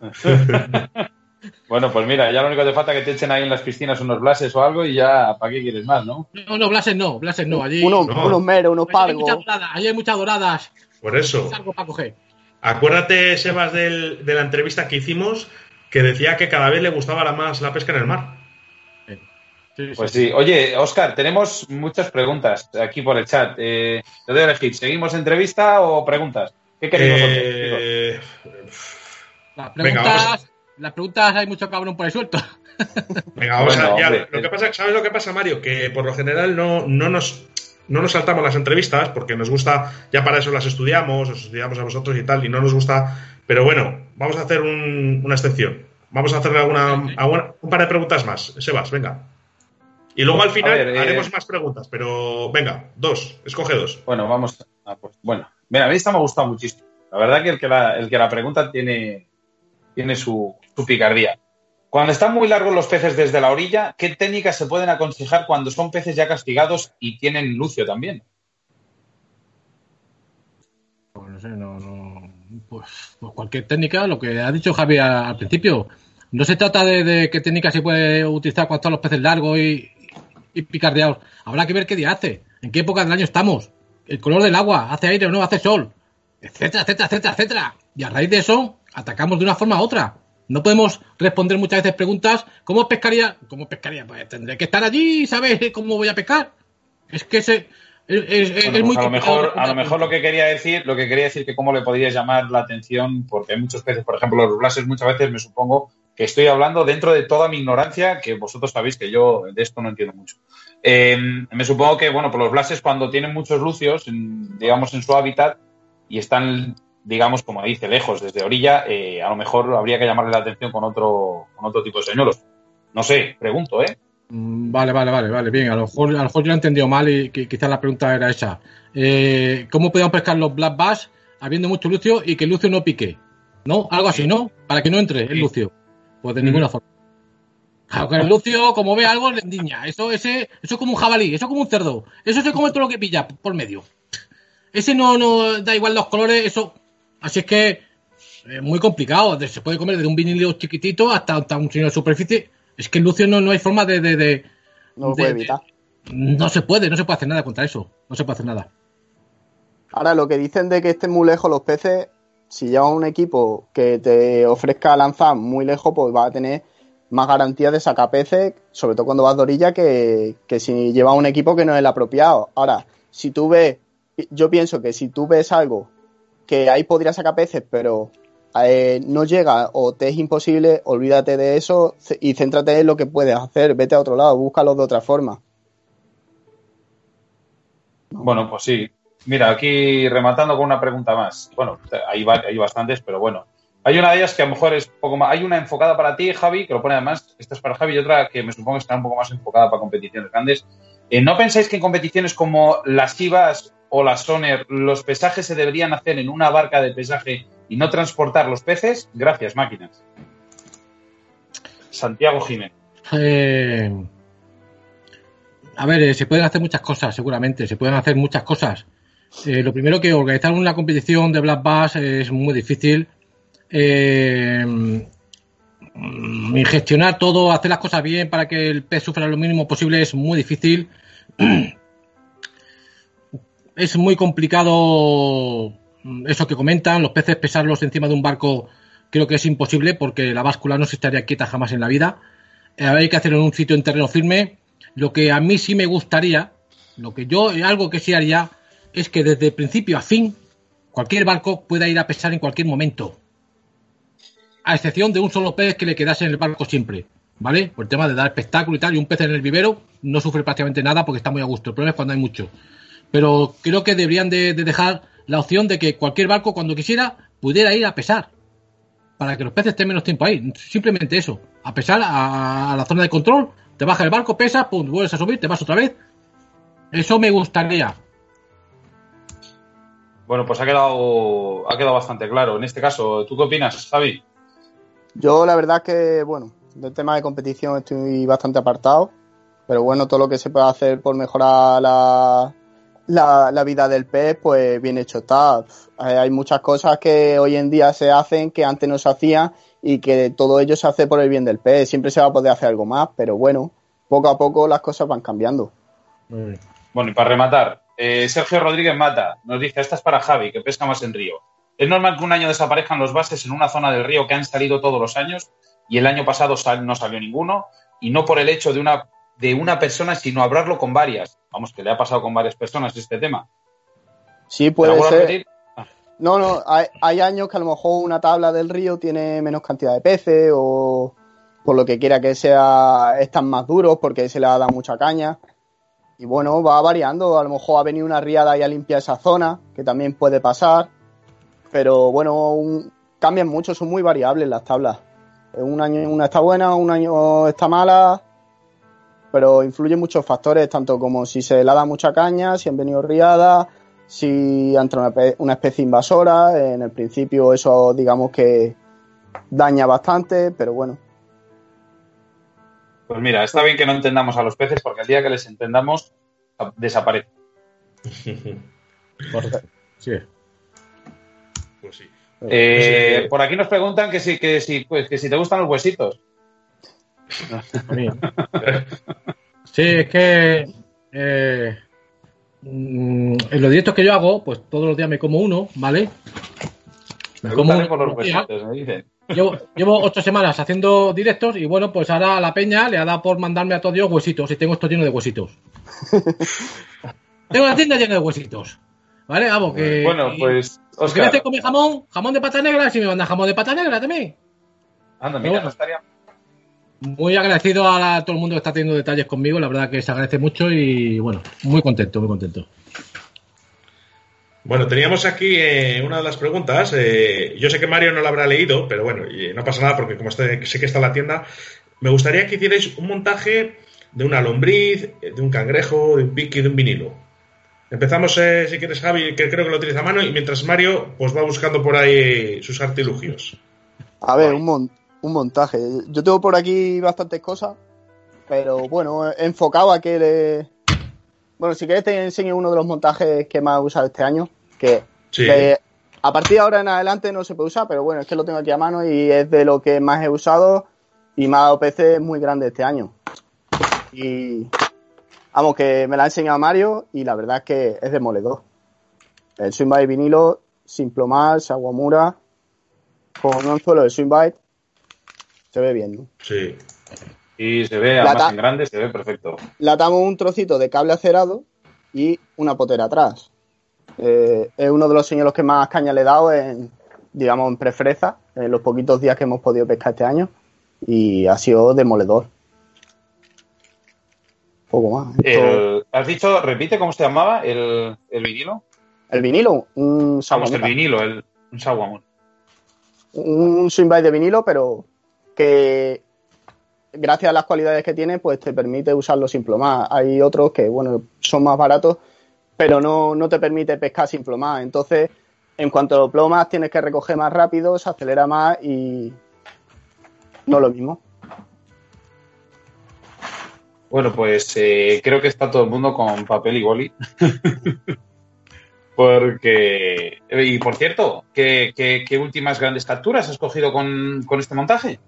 Bueno, pues mira, ya lo único que te falta es que te echen ahí en las piscinas unos blases o algo y ya, ¿para qué quieres más, no? No, no, blases no, blases no. Allí, unos meros, unos pargos. Allí hay muchas doradas. Por eso. para coger. Acuérdate, Sebas, del, de la entrevista que hicimos, que decía que cada vez le gustaba más la pesca en el mar pues sí. Oye, Oscar, tenemos muchas preguntas aquí por el chat. Eh, te doy a elegir, ¿seguimos entrevista o preguntas? ¿Qué queréis eh... Las preguntas, las preguntas hay mucho cabrón por ahí suelto. Venga, vamos a, ya, lo que pasa, ¿sabes lo que pasa, Mario? Que por lo general no, no nos no nos saltamos las entrevistas porque nos gusta, ya para eso las estudiamos, os estudiamos a vosotros y tal, y no nos gusta. Pero bueno, vamos a hacer una excepción. Vamos a hacerle alguna, un par de preguntas más. Sebas, venga. Y luego al final eh, haremos más preguntas, pero venga, dos, escoge dos. Bueno, vamos. A, pues, bueno, mira, a mí esta me ha gustado muchísimo. La verdad que el que la, el que la pregunta tiene, tiene su, picardía. Cuando están muy largos los peces desde la orilla, ¿qué técnicas se pueden aconsejar cuando son peces ya castigados y tienen lucio también? Pues no sé, no, no. Pues, pues cualquier técnica, lo que ha dicho Javi al, principio. No se trata de, qué técnica se puede utilizar cuando están los peces largos y, y picardeados. Habrá que ver qué día hace, en qué época del año estamos, el color del agua, hace aire o no, hace sol, etcétera, etcétera, etcétera, etcétera. Y a raíz de eso, atacamos de una forma u otra. No podemos responder muchas veces preguntas, ¿cómo pescaría? ¿Cómo pescaría? Pues tendré que estar allí y saber cómo voy a pescar. Es que se, es, pues muy a lo mejor a lo mejor lo que quería decir lo que quería decir que cómo le podrías llamar la atención porque hay muchos peces por ejemplo los blases muchas veces me supongo que estoy hablando dentro de toda mi ignorancia que vosotros sabéis que yo de esto no entiendo mucho eh, me supongo que bueno pues los blases cuando tienen muchos lucios digamos en su hábitat y están digamos, como dice, lejos, desde orilla, eh, a lo mejor habría que llamarle la atención con otro, con otro tipo de señuelos. No sé, pregunto, ¿eh? Mm, vale, vale, vale, vale, bien. A lo mejor, a lo mejor yo lo he entendido mal y quizás la pregunta era esa. Eh, ¿Cómo podemos pescar los black bass habiendo mucho lucio y que el lucio no pique? ¿No? Algo así, ¿no? Para que no entre el lucio. Pues de ninguna forma. Claro, el lucio, como ve algo, le endiña. Eso, ese, eso es como un jabalí, eso es como un cerdo. Eso se come todo lo que pilla por medio. Ese no, no da igual los colores, eso Así es que es muy complicado. Se puede comer desde un vinilo chiquitito hasta, un señor de superficie. Es que Lucio no, no hay forma de. de, no lo puede evitar. no se puede, no se puede hacer nada contra eso. No se puede hacer nada. Ahora, lo que dicen de que estén muy lejos los peces, si llevas un equipo que te ofrezca lanzar muy lejos, pues va a tener más garantía de sacar peces, sobre todo cuando vas de orilla, que, que si llevas un equipo que no es el apropiado. Ahora, si tú ves, yo pienso que si tú ves algo que ahí podría sacar peces, pero eh, no llega o te es imposible, olvídate de eso y céntrate en lo que puedes hacer. Vete a otro lado, búscalo de otra forma. Bueno, pues sí. Mira, aquí rematando con una pregunta más. Bueno, hay, hay bastantes, pero bueno. Hay una de ellas que a lo mejor es poco más. Hay una enfocada para ti, Javi, que lo pone además. Esta es para Javi y otra que me supongo que está un poco más enfocada para competiciones grandes. Eh, ¿No pensáis que en competiciones como las Chivas o la Soner, los pesajes se deberían hacer en una barca de pesaje y no transportar los peces? Gracias, máquinas. Santiago Jiménez. Eh, a ver, eh, se pueden hacer muchas cosas, seguramente, se pueden hacer muchas cosas. Eh, lo primero que organizar una competición de Black Bass es muy difícil. y gestionar todo, hacer las cosas bien para que el pez sufra lo mínimo posible es muy difícil. es muy complicado mm, eso que comentan, los peces pesarlos encima de un barco creo que es imposible porque la báscula no se estaría quieta jamás en la vida. Eh, hay que hacerlo en un sitio en terreno firme. Lo que a mí sí me gustaría, lo que yo, algo que sí haría, es que desde principio a fin cualquier barco pueda ir a pesar en cualquier momento. A excepción de un solo pez que le quedase en el barco siempre. ¿Vale? Por el tema de dar espectáculo y tal, y un pez en el vivero no sufre prácticamente nada porque está muy a gusto. El problema es cuando hay mucho pero creo que deberían de, dejar la opción de que cualquier barco cuando quisiera pudiera ir a pesar para que los peces estén menos tiempo ahí. Simplemente eso, a pesar a, la zona de control, te baja el barco, pesa, pum, vuelves a subir, te vas otra vez. Eso me gustaría. Bueno, pues ha quedado, ha quedado bastante claro. En este caso, ¿tú qué opinas, Javi? Yo la verdad que, bueno, del tema de competición estoy bastante apartado, pero bueno, todo lo que se puede hacer por mejorar la, la, vida del pez, pues bien hecho está. Hay muchas cosas que hoy en día se hacen que antes no se hacían y que todo ello se hace por el bien del pez. Siempre se va a poder hacer algo más, pero bueno, poco a poco las cosas van cambiando. Bueno, y para rematar, eh, Sergio Rodríguez Mata nos dice, esta es para Javi, que pesca más en río. ¿Es normal que un año desaparezcan los bases en una zona del río que han salido todos los años y el año pasado no salió ninguno? Y no por el hecho de una de una persona, sino hablarlo con varias. Vamos, que le ha pasado con varias personas este tema. Sí, puede ser. Ah. No, no, hay, años que a lo mejor una tabla del río tiene menos cantidad de peces o por lo que quiera que sea, están más duros porque se le ha dado mucha caña. Y bueno, va variando. A lo mejor ha venido una riada y ha limpiado esa zona, que también puede pasar. Pero bueno, cambian mucho, son muy variables las tablas. Un año una está buena, un año está mala. Pero influyen muchos factores, tanto como si se le ha dado mucha caña, si han venido riadas, si entra una, especie invasora, en el principio eso digamos que daña bastante, pero bueno. Pues mira, está bien que no entendamos a los peces porque el día que les entendamos desaparecen. sí. Pues sí. Eh, por aquí nos preguntan que si, que si, pues, que si te gustan los huesitos. Sí, es que eh, Mm, en los directos que yo hago, pues todos los días me como uno, ¿vale? Me como por los huesitos, me dicen. Llevo, ocho semanas haciendo directos y bueno, pues ahora a la peña le ha dado por mandarme a todos Dios huesitos y tengo esto lleno de huesitos. tengo la tienda llena de huesitos. ¿Vale? Vamos, que. Bueno, pues. Oscar. te come jamón, jamón de pata negra, si me manda jamón de pata negra también. Anda, mira, no estaría muy agradecido a, todo el mundo que está teniendo detalles conmigo, la verdad que se agradece mucho y bueno, muy contento, muy contento. Bueno, teníamos aquí eh, una de las preguntas. Eh, yo sé que Mario no la habrá leído, pero bueno, no pasa nada porque como sé que está en la tienda, me gustaría que hicierais un montaje de una lombriz, de un cangrejo, de un piqui, de un vinilo. Empezamos, eh, si quieres, Javi, que creo que lo utiliza a mano, y mientras Mario pues va buscando por ahí sus artilugios. A ver, un, montón un montaje. Yo tengo por aquí bastantes cosas, pero bueno, enfocado a que le... Bueno, si quieres te enseño uno de los montajes que más he usado este año, que, a partir de ahora en adelante no se puede usar, pero bueno, es que lo tengo aquí a mano y es de lo que más he usado y me ha dado PC muy grande este año. Y vamos, que me la ha enseñado Mario y la verdad es que es demoledor. El Swingbite vinilo, sin plomar, aguamura, con un anzuelo de Swingbite se ve bien, ¿no? Sí. Y se ve, además en grande, se ve perfecto. Le atamos un trocito de cable acerado y una potera atrás. Eh, es uno de los señuelos que más caña le he dado en, digamos, en prefreza, en los poquitos días que hemos podido pescar este año. Y ha sido demoledor. Poco más. ¿Has dicho, repite cómo se llamaba el, vinilo? El vinilo, un Vamos, el vinilo, el, un Sawamura. Un swing de vinilo, pero que gracias a las cualidades que tiene, pues te permite usarlo sin plomar. Hay otros que, bueno, son más baratos, pero no, no te permite pescar sin plomar. Entonces, en cuanto lo plomas, tienes que recoger más rápido, se acelera más y no lo mismo. Bueno, pues eh, creo que está todo el mundo con papel y boli. Porque. Y por cierto, ¿qué, qué, últimas grandes capturas has cogido con, con este montaje?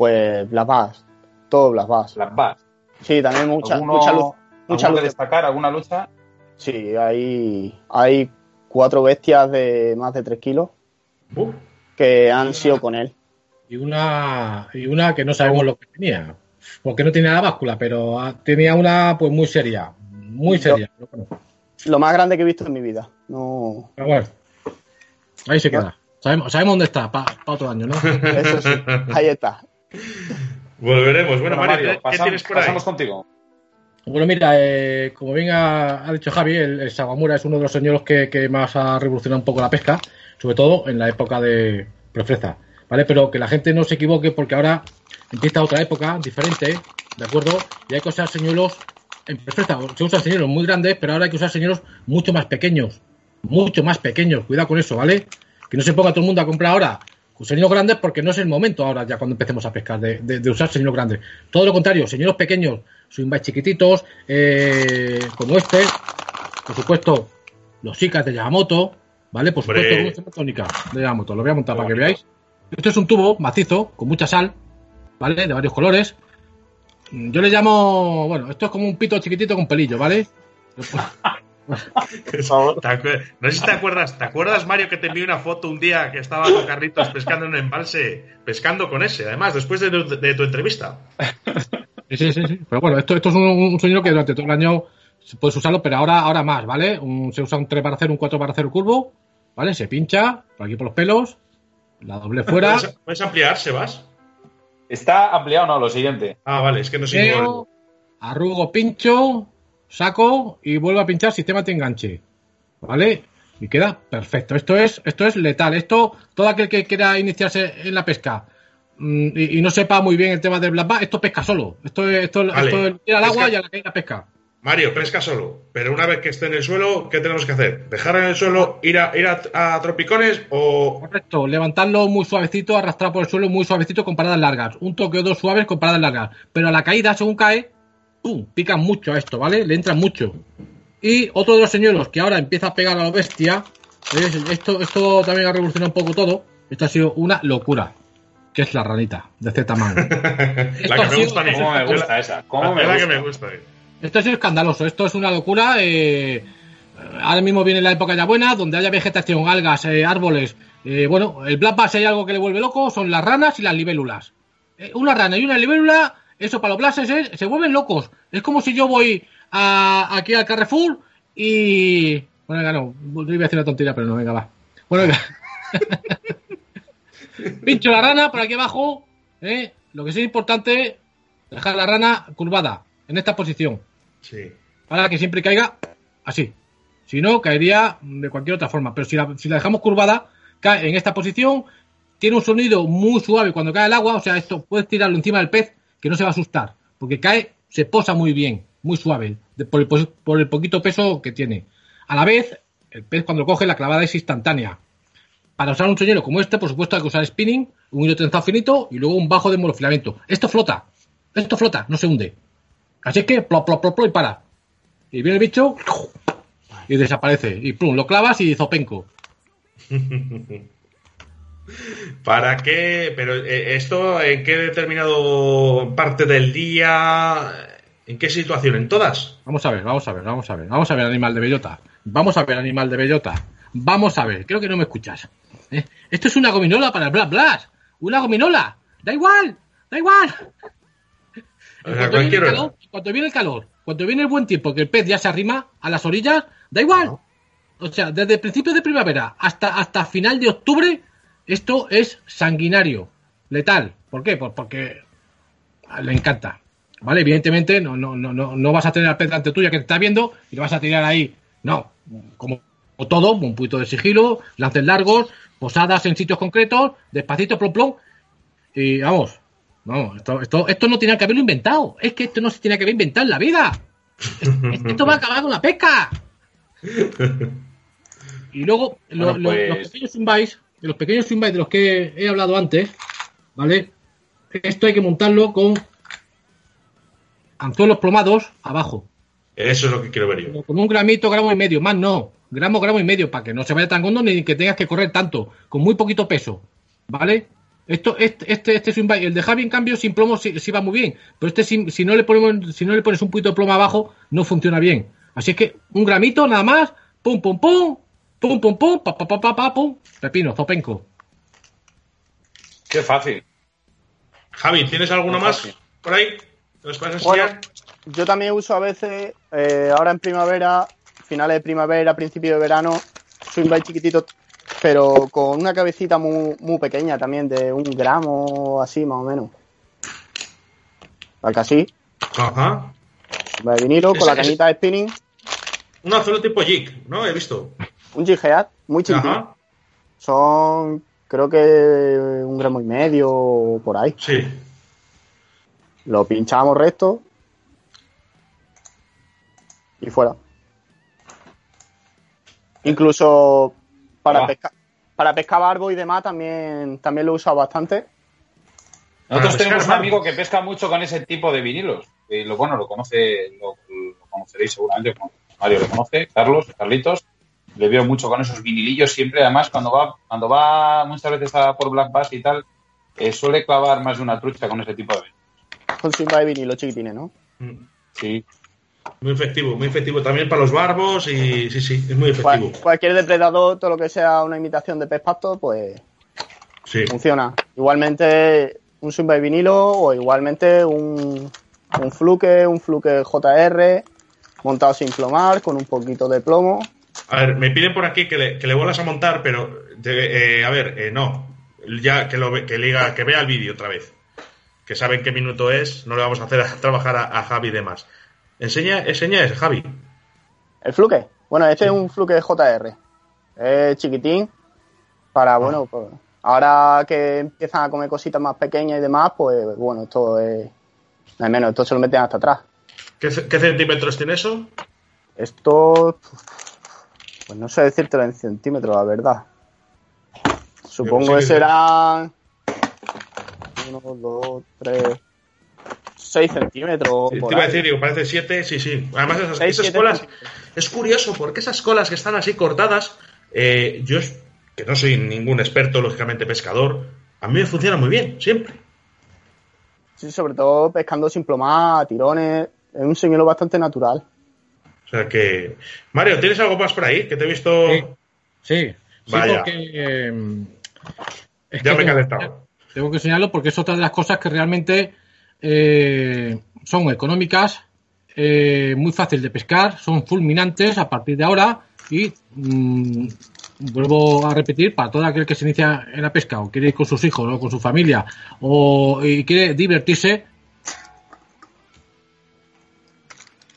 Pues Black Bass, todo Black Bass. Black Bass. Sí, también mucha, mucha luz. Mucha luz. destacar alguna lucha? Sí, hay, hay cuatro bestias de más de 3 kilos uh. que han sido con él. Y una, y una que no sabemos lo que tenía, porque no tenía la báscula, pero tenía una pues muy seria, muy seria. Lo, más grande que he visto en mi vida. No. Pero bueno, ahí se queda. Sabemos, sabemos dónde está, para otro año, ¿no? Eso sí, ahí está. Volveremos. Bueno, Mario, ¿qué, tienes por pasamos contigo. Bueno, mira, eh, como bien ha, dicho Javi, el, el, Sagamura es uno de los señuelos que, más ha revolucionado un poco la pesca, sobre todo en la época de prefreza, ¿vale? Pero que la gente no se equivoque porque ahora empieza otra época diferente, ¿de acuerdo? Y hay que usar señuelos en prefreza, se usan señuelos muy grandes, pero ahora hay que usar señuelos mucho más pequeños, mucho más pequeños, cuidado con eso, ¿vale? Que no se ponga todo el mundo a comprar ahora señuelos grandes porque no es el momento ahora ya cuando empecemos a pescar de, usar señuelos grandes. Todo lo contrario, señuelos pequeños, swingbaits chiquititos, eh, como este, por supuesto, los Ikas de Yamamoto, ¿vale? Por supuesto, tónica de Yamamoto. Lo voy a montar para que veáis. Esto es un tubo macizo con mucha sal, ¿vale? De varios colores. Yo le llamo, bueno, esto es como un pito chiquitito con pelillo, ¿vale? no sé si te acuerdas, ¿te acuerdas, Mario, que te envié una foto un día que estaba con Carritos pescando en un embalse, pescando con ese, además, después de, tu entrevista? Sí, sí, sí, Pero bueno, esto, esto es un, sueño que durante todo el año puedes usarlo, pero ahora, ahora más, ¿vale? se usa un 3 para hacer, un 4 para hacer curvo, ¿vale? Se pincha por aquí por los pelos, la doble fuera. ¿Puedes, ampliar, Sebas? Está ampliado, no, lo siguiente. Ah, vale, es que no sé. Arrugo, pincho, saco y vuelvo a pinchar sistema de enganche. ¿Vale? Y queda perfecto. Esto es, esto es letal. Esto, todo aquel que quiera iniciarse en la pesca mm, y, no sepa muy bien el tema del black esto pesca solo. Esto, esto, esto es ir al agua y a la caída pesca. Mario, pesca solo, pero una vez que esté en el suelo, ¿qué tenemos que hacer? ¿Dejar en el suelo, ir a, ir a, tropicones o...? Correcto, levantarlo muy suavecito, arrastrar por el suelo muy suavecito con paradas largas. Un toque o dos suaves con paradas largas. Pero a la caída, según cae, ¡pum! pican mucho a esto, ¿vale? Le entran mucho. Y otro de los señuelos que ahora empieza a pegar a la bestia, esto, esto también ha revolucionado un poco todo. Esto ha sido una locura. Que es la ranita de Z-Man. la que me gusta, ¿Cómo me gusta esa? ¿Cómo me gusta? que me gusta? Esto es escandaloso, esto es una locura. Eh, ahora mismo viene la época ya buena, donde haya vegetación, algas, eh, árboles. Eh, bueno, el Black Bass hay algo que le vuelve loco, son las ranas y las libélulas. una rana y una libélula, eso para los blases se vuelven locos. Es como si yo voy a, aquí al Carrefour y... Bueno, venga, no, iba a decir una tontería, pero no, venga, va. Bueno, venga. Pincho la rana por aquí abajo. Lo que sí es importante, dejar la rana curvada en esta posición. Sí. Para que siempre caiga así. Si no, caería de cualquier otra forma. Pero si la, si la dejamos curvada, cae en esta posición, tiene un sonido muy suave cuando cae el agua. O sea, esto puedes tirarlo encima del pez que no se va a asustar. Porque cae, se posa muy bien, muy suave, por, el, por el poquito peso que tiene. A la vez, el pez cuando lo coge, la clavada es instantánea. Para usar un señuelo como este, por supuesto, hay que usar spinning, un hilo trenzado finito y luego un bajo de monofilamento. Esto flota. Esto flota, no se hunde. Así que, plop, plop, plop, y para. Y viene el bicho y desaparece. Y plum, lo clavas y zopenco. ¿Para qué? Pero eh, esto, ¿en qué determinado parte del día? ¿En qué situación? ¿En todas? Vamos a ver, vamos a ver, vamos a ver. Vamos a ver, animal de bellota. Vamos a ver, animal de bellota. Vamos a ver, creo que no me escuchas. ¿Eh? Esto es una gominola para el Blas Blas. Una gominola. Da igual, da igual cuando, viene el calor, cuando viene el calor, cuando viene el buen tiempo, que el pez ya se arrima a las orillas, da igual. O sea, desde el principio de primavera hasta, hasta final de octubre, esto es sanguinario, letal. ¿Por qué? Pues porque le encanta. ¿Vale? Evidentemente no, no, no, no vas a tener al pez ante tuya que te está viendo y lo vas a tirar ahí. No, como todo, un poquito de sigilo, lances largos, posadas en sitios concretos, despacito, plom, plom. Y vamos, no, esto, esto, esto no tiene que haberlo inventado. Es que esto no se tiene que haber inventado en la vida. Esto va a acabar con la pesca. Y luego, los pues- pequeños los pequeños swimbais de los que he hablado antes, ¿vale? Esto hay que montarlo con anzuelos plomados abajo. Eso es lo que quiero ver yo. Con un gramito, gramo y medio, más no. Gramo, gramo y medio, para que no se vaya tan hondo ni que tengas que correr tanto, con muy poquito peso, ¿vale? Esto, este, este, este es un el de Javi en cambio sin plomo sí, va muy bien, pero este si, no le ponemos, si no le pones un poquito de plomo abajo no funciona bien. Así que un gramito nada más, pum pum pum, pum pum pum, pa pa pa pa, pa pum, pepino, zopenco. Qué fácil. Javi, ¿tienes alguna más por ahí? yo también uso a veces, eh, ahora en primavera, finales de primavera, principio de verano, soy un chiquitito pero con una cabecita muy, muy pequeña también, de un gramo así más o menos. Algo así. Ajá. De vinilo, con la cañita de spinning. Un azul tipo jig, ¿no? He visto. Un jig head, muy chiquitito. Son, creo que un gramo y medio por ahí. Sí. Lo pinchamos recto y fuera. Incluso para, pescar, para pescar barbo y demás también, también lo he usado bastante. Nosotros tenemos un amigo que pesca mucho con ese tipo de vinilos. Y lo bueno, lo conoce, lo, conoceréis seguramente, Mario lo conoce, Carlos, Carlitos. Le veo mucho con esos vinilillos siempre. Además, cuando va, cuando va muchas veces a por Black Bass y tal, eh, suele clavar más de una trucha con ese tipo de vinilos. Con simba de vinilo chiquitines, ¿no? Sí. Muy efectivo, muy efectivo también para los barbos y sí, sí, es muy efectivo. cualquier depredador, todo lo que sea una imitación de pez pasto, pues funciona. Igualmente un swing by vinilo o igualmente un, fluke, un fluke JR montado sin plomar con un poquito de plomo A ver, me piden por aquí que le, que le vuelvas a montar, pero eh, a ver, eh, no. Ya que lo que diga, que vea el vídeo otra vez. Que saben qué minuto es, no le vamos a hacer trabajar a, Javi y demás. Enseña, enseña ese, Javi. ¿El fluke? Bueno, este es un fluke JR. Es chiquitín. Para, ah. bueno, pues, ahora que empiezan a comer cositas más pequeñas y demás, pues bueno, esto es. Al menos, esto se lo meten hasta atrás. ¿Qué, qué centímetros tiene eso? Esto. Pues no sé decírtelo en centímetros, la verdad. Supongo que serán. Uno, dos, tres. 6 centímetros. te iba a decir, digo, parece 7, sí, sí. Además, esas, esas colas. Es curioso, porque esas colas que están así cortadas, eh, yo, que no soy ningún experto, lógicamente pescador, a mí me funciona muy bien, siempre. Sí, sobre todo pescando sin plomar, tirones. Es un señuelo bastante natural. O sea que. Mario, ¿tienes algo más por ahí? Que te he visto. Sí, sí, porque. Em, ya me he calentado. Tengo que enseñarlo porque es otra de las cosas que realmente eh, son económicas, eh, muy fácil de pescar, son fulminantes a partir de ahora y mm, vuelvo a repetir para todo aquel que se inicia en la pesca o quiere ir con sus hijos o con su familia o y quiere divertirse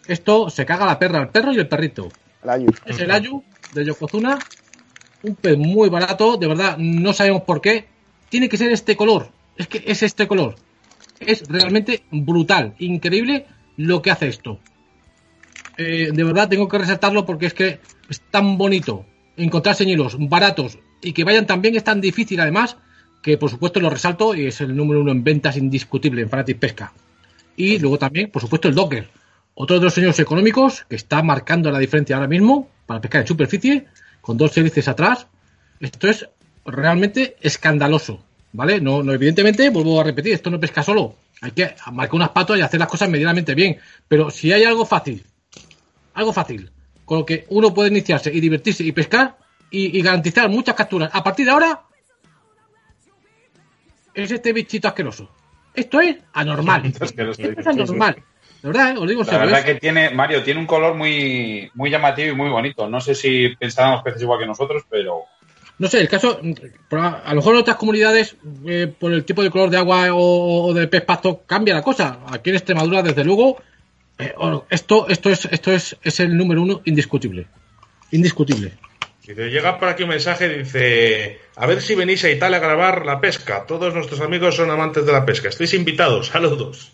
Esto se caga la perra, el perro y el perrito. Es el ayu de Yokozuna. Un pez muy barato, de verdad, no sabemos por qué. Tiene que ser este color. Es que es este color. Es realmente brutal, increíble lo que hace esto. Eh, de verdad tengo que resaltarlo porque es que es tan bonito encontrar señuelos baratos y que vayan tan bien, es tan difícil además que por supuesto lo resalto y es el número uno en ventas indiscutible en Fanatic Pesca. Y luego también, por supuesto, el Docker otro de los señores económicos que está marcando la diferencia ahora mismo para pescar en superficie, con dos hélices atrás. Esto es realmente escandaloso, ¿vale? No, no, evidentemente, vuelvo a repetir, esto no pesca solo. Hay que marcar unas patas y hacer las cosas medianamente bien. Pero si hay algo fácil, algo fácil, con lo que uno puede iniciarse y divertirse y pescar y, garantizar muchas capturas, a partir de ahora, es este bichito asqueroso. Esto es anormal. Esto es anormal. La verdad, ¿eh? digo, La verdad que tiene, Mario, tiene un color muy, muy llamativo y muy bonito. No sé si pensaban los peces igual que nosotros, pero. No sé, el caso, a lo mejor en otras comunidades, eh, por el tipo de color de agua o, de pez pasto, cambia la cosa. Aquí en Extremadura, desde luego, eh, esto, esto, es, esto es, es el número uno indiscutible. Indiscutible. Dice, llega por aquí un mensaje, dice, a ver si venís a Italia a grabar la pesca. Todos nuestros amigos son amantes de la pesca. Estáis invitados. Saludos.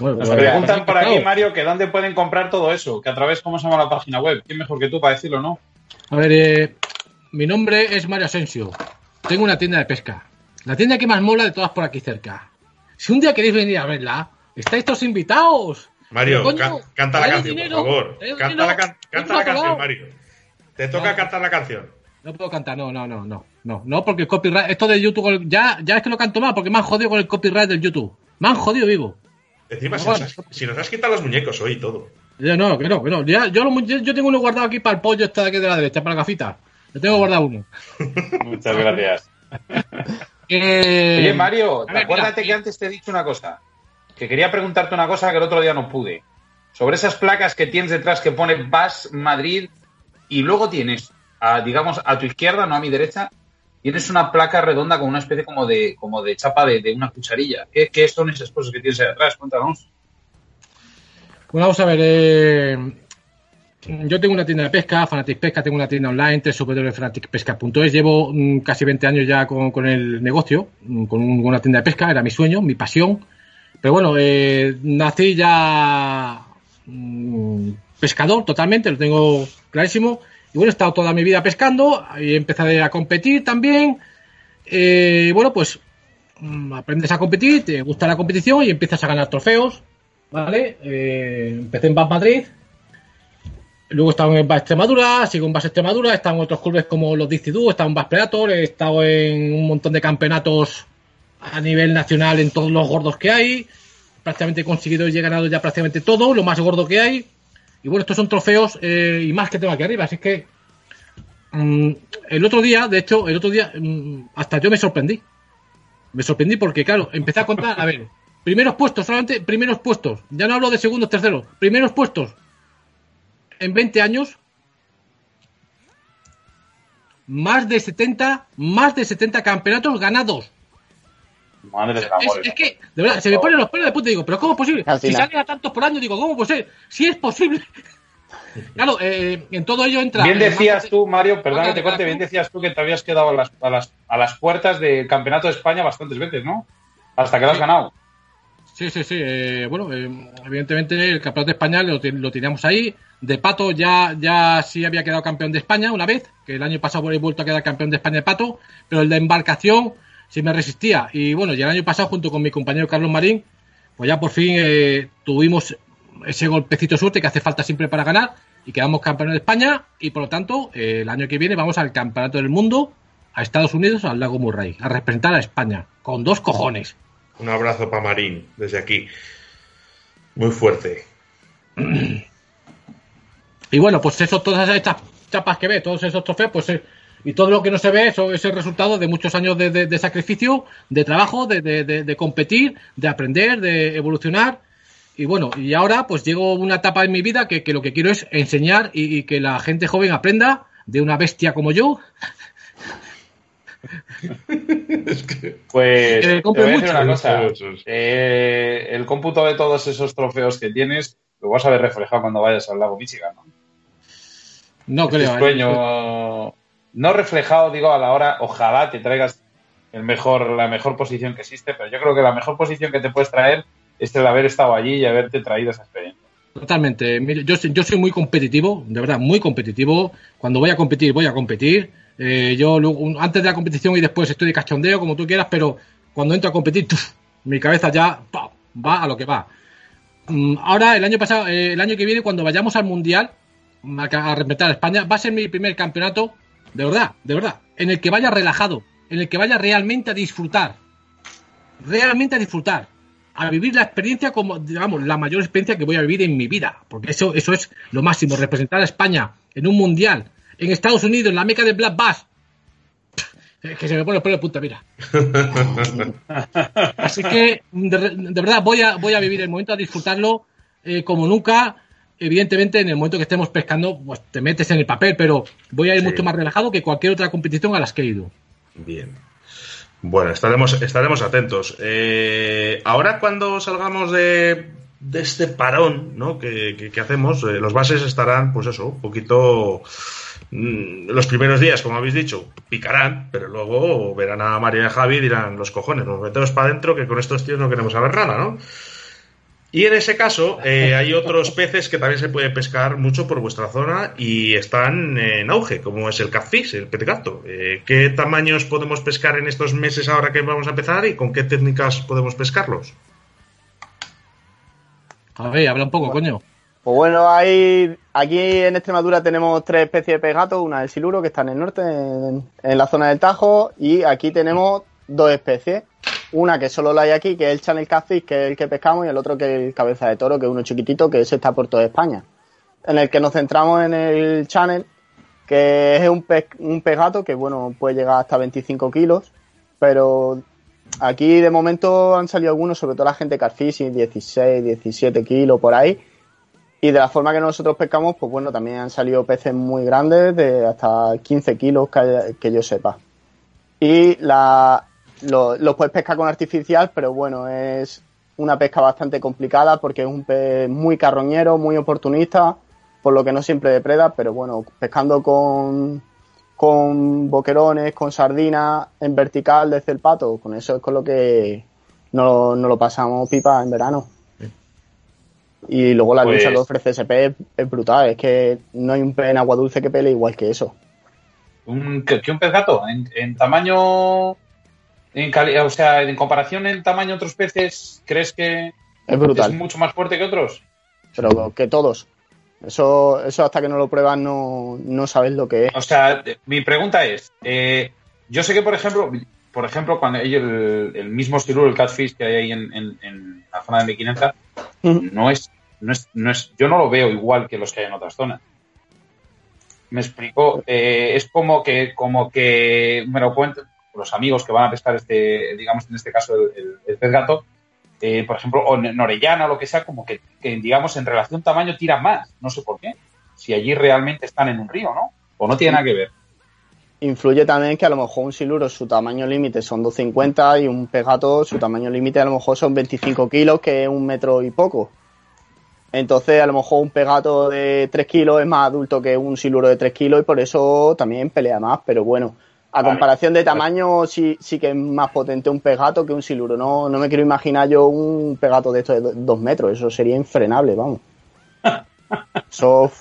Nos preguntan por aquí, Mario, que dónde pueden comprar todo eso, que a través, ¿cómo se llama la página web? ¿Quién mejor que tú para decirlo, no? A ver, eh, mi nombre es Mario Asensio. Tengo una tienda de pesca. La tienda que más mola de todas por aquí cerca. Si un día queréis venir a verla, estáis todos invitados. Mario, canta la canción, por favor. Canta, la, canción, Mario. Te toca cantar la canción. No puedo cantar, no, no, no, no, no, no, porque el copyright, esto de YouTube, ya, ya es que lo canto más, porque me han jodido con el copyright del YouTube. Me han jodido vivo. Encima, si, nos has, quitado los muñecos hoy y todo. Ya no, que no, que no. Ya, yo, yo, tengo uno guardado aquí para el pollo de aquí de la derecha, para la gafita. Yo tengo guardado uno. Muchas gracias. Eh, Oye, Mario, acuérdate que antes te he dicho una cosa. Que quería preguntarte una cosa que el otro día no pude. Sobre esas placas que tienes detrás que pone VAS Madrid y luego tienes, digamos, a tu izquierda, no a mi derecha, tienes una placa redonda con una especie como de, como de chapa de, una cucharilla. ¿Qué, son esas cosas que tienes ahí atrás? Cuéntanos. Bueno, vamos a ver. Eh, yo tengo una tienda de pesca, Fanatic Pesca, tengo una tienda online, www.fanaticpesca.es. Llevo mm, casi 20 años ya con, el negocio, mm, con, una tienda de pesca, era mi sueño, mi pasión. Pero bueno, eh, nací ya mm, pescador totalmente, lo tengo clarísimo. Bueno, he estado toda mi vida pescando y empecé a competir también. Eh, bueno, pues mm, aprendes a competir, te gusta la competición y empiezas a ganar trofeos. ¿Vale? Eh, empecé en Bas Madrid. Luego he en Bas Extremadura, sigo en Bas Extremadura, he estado en otros clubes como los Dictidu, he estado en Bas Predator, he estado en un montón de campeonatos a nivel nacional en todos los gordos que hay. Prácticamente he conseguido y he ganado ya prácticamente todo, lo más gordo que hay. Bueno, estos son trofeos eh, y más que tengo aquí arriba. Así que mm, el otro día, de hecho, el otro día mm, hasta yo me sorprendí. Me sorprendí porque, claro, empecé a contar, a ver, primeros puestos, solamente primeros puestos. Ya no hablo de segundos, terceros, primeros puestos. en 20 años más de 70, más de 70 campeonatos ganados. Madre es, es, que, de verdad, se me ponen los pelos de puta y digo, pero ¿cómo es posible? Si salen a tantos por año, digo, ¿cómo puede ser? Si es posible. claro, eh, en todo ello entra. Bien decías tú, Mario, perdón que te cuente, bien decías tú que te habías quedado a las, a las, a las puertas del Campeonato de España bastantes veces, ¿no? Hasta que lo has ganado. Sí, sí, sí. Eh, bueno, eh, evidentemente el campeonato de España lo, lo, teníamos ahí. De Pato ya, ya sí había quedado campeón de España una vez, que el año pasado he vuelto a quedar campeón de España de Pato, pero el de embarcación sí me resistía. Y bueno, y el año pasado junto con mi compañero Carlos Marín, pues ya por fin eh, tuvimos ese golpecito de suerte que hace falta siempre para ganar y quedamos campeones de España y por lo tanto eh, el año que viene vamos al campeonato del mundo a Estados Unidos, al lago Murray, a representar a España, con dos cojones. Un abrazo para Marín desde aquí. Muy fuerte. Y bueno, pues eso, todas estas chapas que ve, todos esos trofeos, pues eh, y todo lo que no se ve, eso es el resultado de muchos años de, sacrificio, de trabajo, de, competir, de aprender, de evolucionar. Y bueno, y ahora pues llego a una etapa en mi vida que, lo que quiero es enseñar y, que la gente joven aprenda de una bestia como yo. Pues te voy a decir una cosa. Eh, el cómputo de todos esos trofeos que tienes lo vas a ver reflejado cuando vayas al lago Michigan, ¿no? No este creo. ¿eh? No reflejado, digo, a la hora, ojalá te traigas el mejor, la mejor posición que existe, pero yo creo que la mejor posición que te puedes traer es el haber estado allí y haberte traído esa experiencia. Totalmente. Yo, yo soy muy competitivo, de verdad, muy competitivo. Cuando voy a competir, voy a competir. Eh, yo antes de la competición y después estoy de cachondeo, como tú quieras, pero cuando entro a competir, mi cabeza ya va a lo que va. Mm, ahora, el año pasado, eh, el año que viene, cuando vayamos al Mundial, a, a representar a España, va a ser mi primer campeonato de verdad, de verdad. En el que vaya relajado, en el que vaya realmente a disfrutar. Realmente a disfrutar. A vivir la experiencia como, digamos, la mayor experiencia que voy a vivir en mi vida. Porque eso, eso es lo máximo. Representar a España en un mundial, en Estados Unidos, en la meca de Black Bass. que se me pone el pelo de punta, mira. Así que, de, verdad, voy a, voy a vivir el momento, a disfrutarlo eh, como nunca evidentemente en el momento que estemos pescando, pues te metes en el papel, pero voy a ir mucho más relajado que cualquier otra competición a las que he ido. Bien. Bueno, estaremos, estaremos atentos. Eh, ahora cuando salgamos de, de este parón ¿no? que, hacemos, eh, los bases estarán, pues eso, un poquito... Mm, los primeros días, como habéis dicho, picarán, pero luego verán a María y Javi y dirán, los cojones, nos metemos para adentro que con estos tíos no queremos saber nada, ¿no? Y en ese caso eh, hay otros peces que también se puede pescar mucho por vuestra zona y están en auge, como es el catfish, el pez gato. Eh, ¿Qué tamaños podemos pescar en estos meses ahora que vamos a empezar y con qué técnicas podemos pescarlos? A ver, habla un poco, coño. Pues bueno, hay aquí en Extremadura tenemos tres especies de pez gato, una del siluro que está en el norte, en la zona del Tajo, y aquí tenemos dos especies. Una que solo la hay aquí, que es el Channel Catfish, que es el que pescamos, y el otro que es el Cabeza de Toro, que es uno chiquitito, que ese está por toda España. En el que nos centramos en el Channel, que es un pez, un gato que, bueno, puede llegar hasta 25 kilos, pero aquí de momento han salido algunos, sobre todo la gente Catfish, 16, 17 kilos por ahí. Y de la forma que nosotros pescamos, pues bueno, también han salido peces muy grandes, de hasta 15 kilos que yo sepa. Y la, lo, puedes pescar con artificial, pero bueno, es una pesca bastante complicada porque es un pez muy carroñero, muy oportunista, por lo que no siempre depreda, pero bueno, pescando con, con boquerones, con sardinas en vertical desde el pato, con eso es con lo que no, no lo pasamos pipa en verano. Y luego la lucha que pues ofrece ese pez es brutal, es que no hay un pez en agua dulce que pele igual que eso. ¿Un, que, un pez gato? en tamaño o sea, en comparación en tamaño a otros peces, ¿crees que es, brutal. mucho más fuerte que otros? Pero que todos. Eso, eso hasta que no lo pruebas no, no sabes lo que es. O sea, mi pregunta es, eh, yo sé que por ejemplo, por ejemplo, cuando hay el, mismo siluro, el catfish que hay ahí en, la zona de M500, no, es, no, es, no es, yo no lo veo igual que los que hay en otras zonas. Me explico, eh, es como que, como que me lo cuento, los amigos que van a pescar este, digamos, en este caso el, pez gato, eh, por ejemplo, o en Orellana o lo que sea, como que, digamos, en relación tamaño tira más. No sé por qué. si allí realmente están en un río, ¿no? O no tiene nada que ver. Influye también que a lo mejor un siluro su tamaño límite son 250 y un pegato su tamaño límite a lo mejor son 25 kilos, que es un metro y poco. Entonces a lo mejor un pegato de 3 kilos es más adulto que un siluro de 3 kilos y por eso también pelea más, pero bueno. A comparación de tamaño, sí, sí que es más potente un pegato que un siluro. No, no me quiero imaginar yo un pegato de estos de 2 metros. Eso sería infrenable, vamos. Eso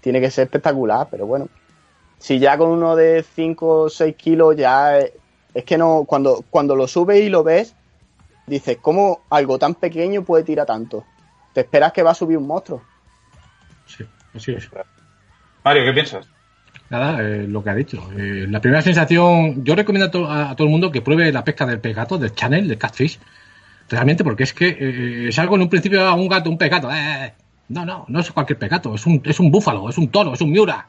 tiene que ser espectacular, pero bueno. Si ya con uno de 5 o 6 kilos ya es que no, cuando, cuando lo subes y lo ves, dices, ¿cómo algo tan pequeño puede tirar tanto? Te esperas que va a subir un monstruo. Sí, así es. Mario, ¿qué piensas? Nada, eh, lo que ha dicho. Eh, la primera sensación, yo recomiendo a, todo el mundo que pruebe la pesca del pegato, del channel, del catfish. Realmente, porque es que eh, es algo en un principio un gato, un pegato. no, no, no es cualquier pegato, es un, es un búfalo, es un toro, es un miura.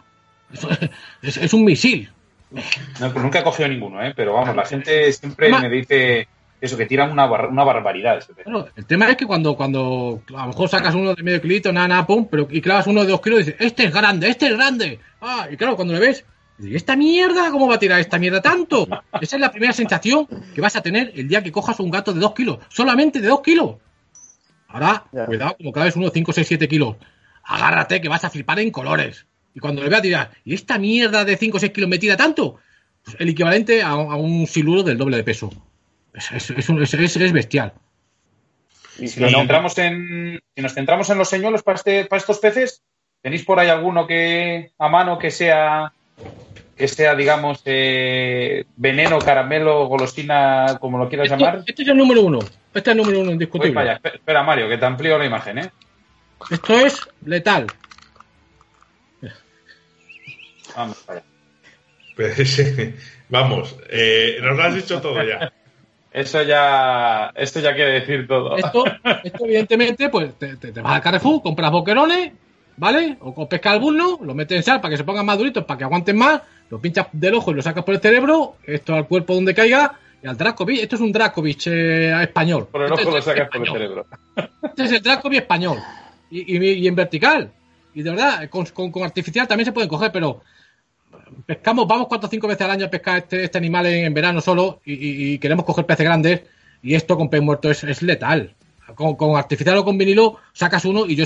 Es, un misil. Pues nunca he cogido ninguno, ¿eh? pero vamos, la gente siempre me dice eso, que tiran una, una barbaridad. el tema es que cuando, cuando a lo mejor sacas uno de medio kilito, nada, nada, pum, pero y clavas uno de dos kilos y dices, este es grande, este es grande. Ah, y claro, cuando lo ves, dices, ¿esta mierda? ¿Cómo va a tirar esta mierda tanto? Esa es la primera sensación que vas a tener el día que cojas un gato de dos kilos, solamente de dos kilos. Ahora, cuidado, como claves uno, cinco, seis, siete kilos. Agárrate que vas a flipar en colores. Y cuando le veas dirás, ¿y esta mierda de 5 o 6 kilos me tira tanto? Pues el equivalente a, un siluro del doble de peso. Es, es, bestial. Y si nos, centramos en, si nos centramos en los señuelos para, este, para estos peces, ¿tenéis por ahí alguno que a mano que sea, que sea digamos, eh, veneno, caramelo, golosina, como lo quieras llamar? Este es el número uno. Este es el número uno indiscutible. espera, Mario, que te amplío la imagen, ¿eh? Esto es letal. Vamos pues, Vamos, eh, nos lo has dicho todo ya. Eso ya, esto ya quiere decir todo. Esto, evidentemente, pues te, te, vas al Carrefour, compras boquerones, ¿vale? O, pescas al burno, lo metes en sal para que se pongan más duritos, para que aguanten más, lo pinchas del ojo y lo sacas por el cerebro, esto al cuerpo donde caiga, y al Dracovic, esto es un Dracovic eh, español. Por el ojo lo sacas por el cerebro. Este es el Dracovic español. Y, en vertical. Y de verdad, con, con artificial también se pueden coger, pero pescamos, vamos cuatro o cinco veces al año a pescar este, este animal en, verano solo y, queremos coger peces grandes y esto con pez muerto es, letal. Con, con, artificial o con vinilo sacas uno y yo...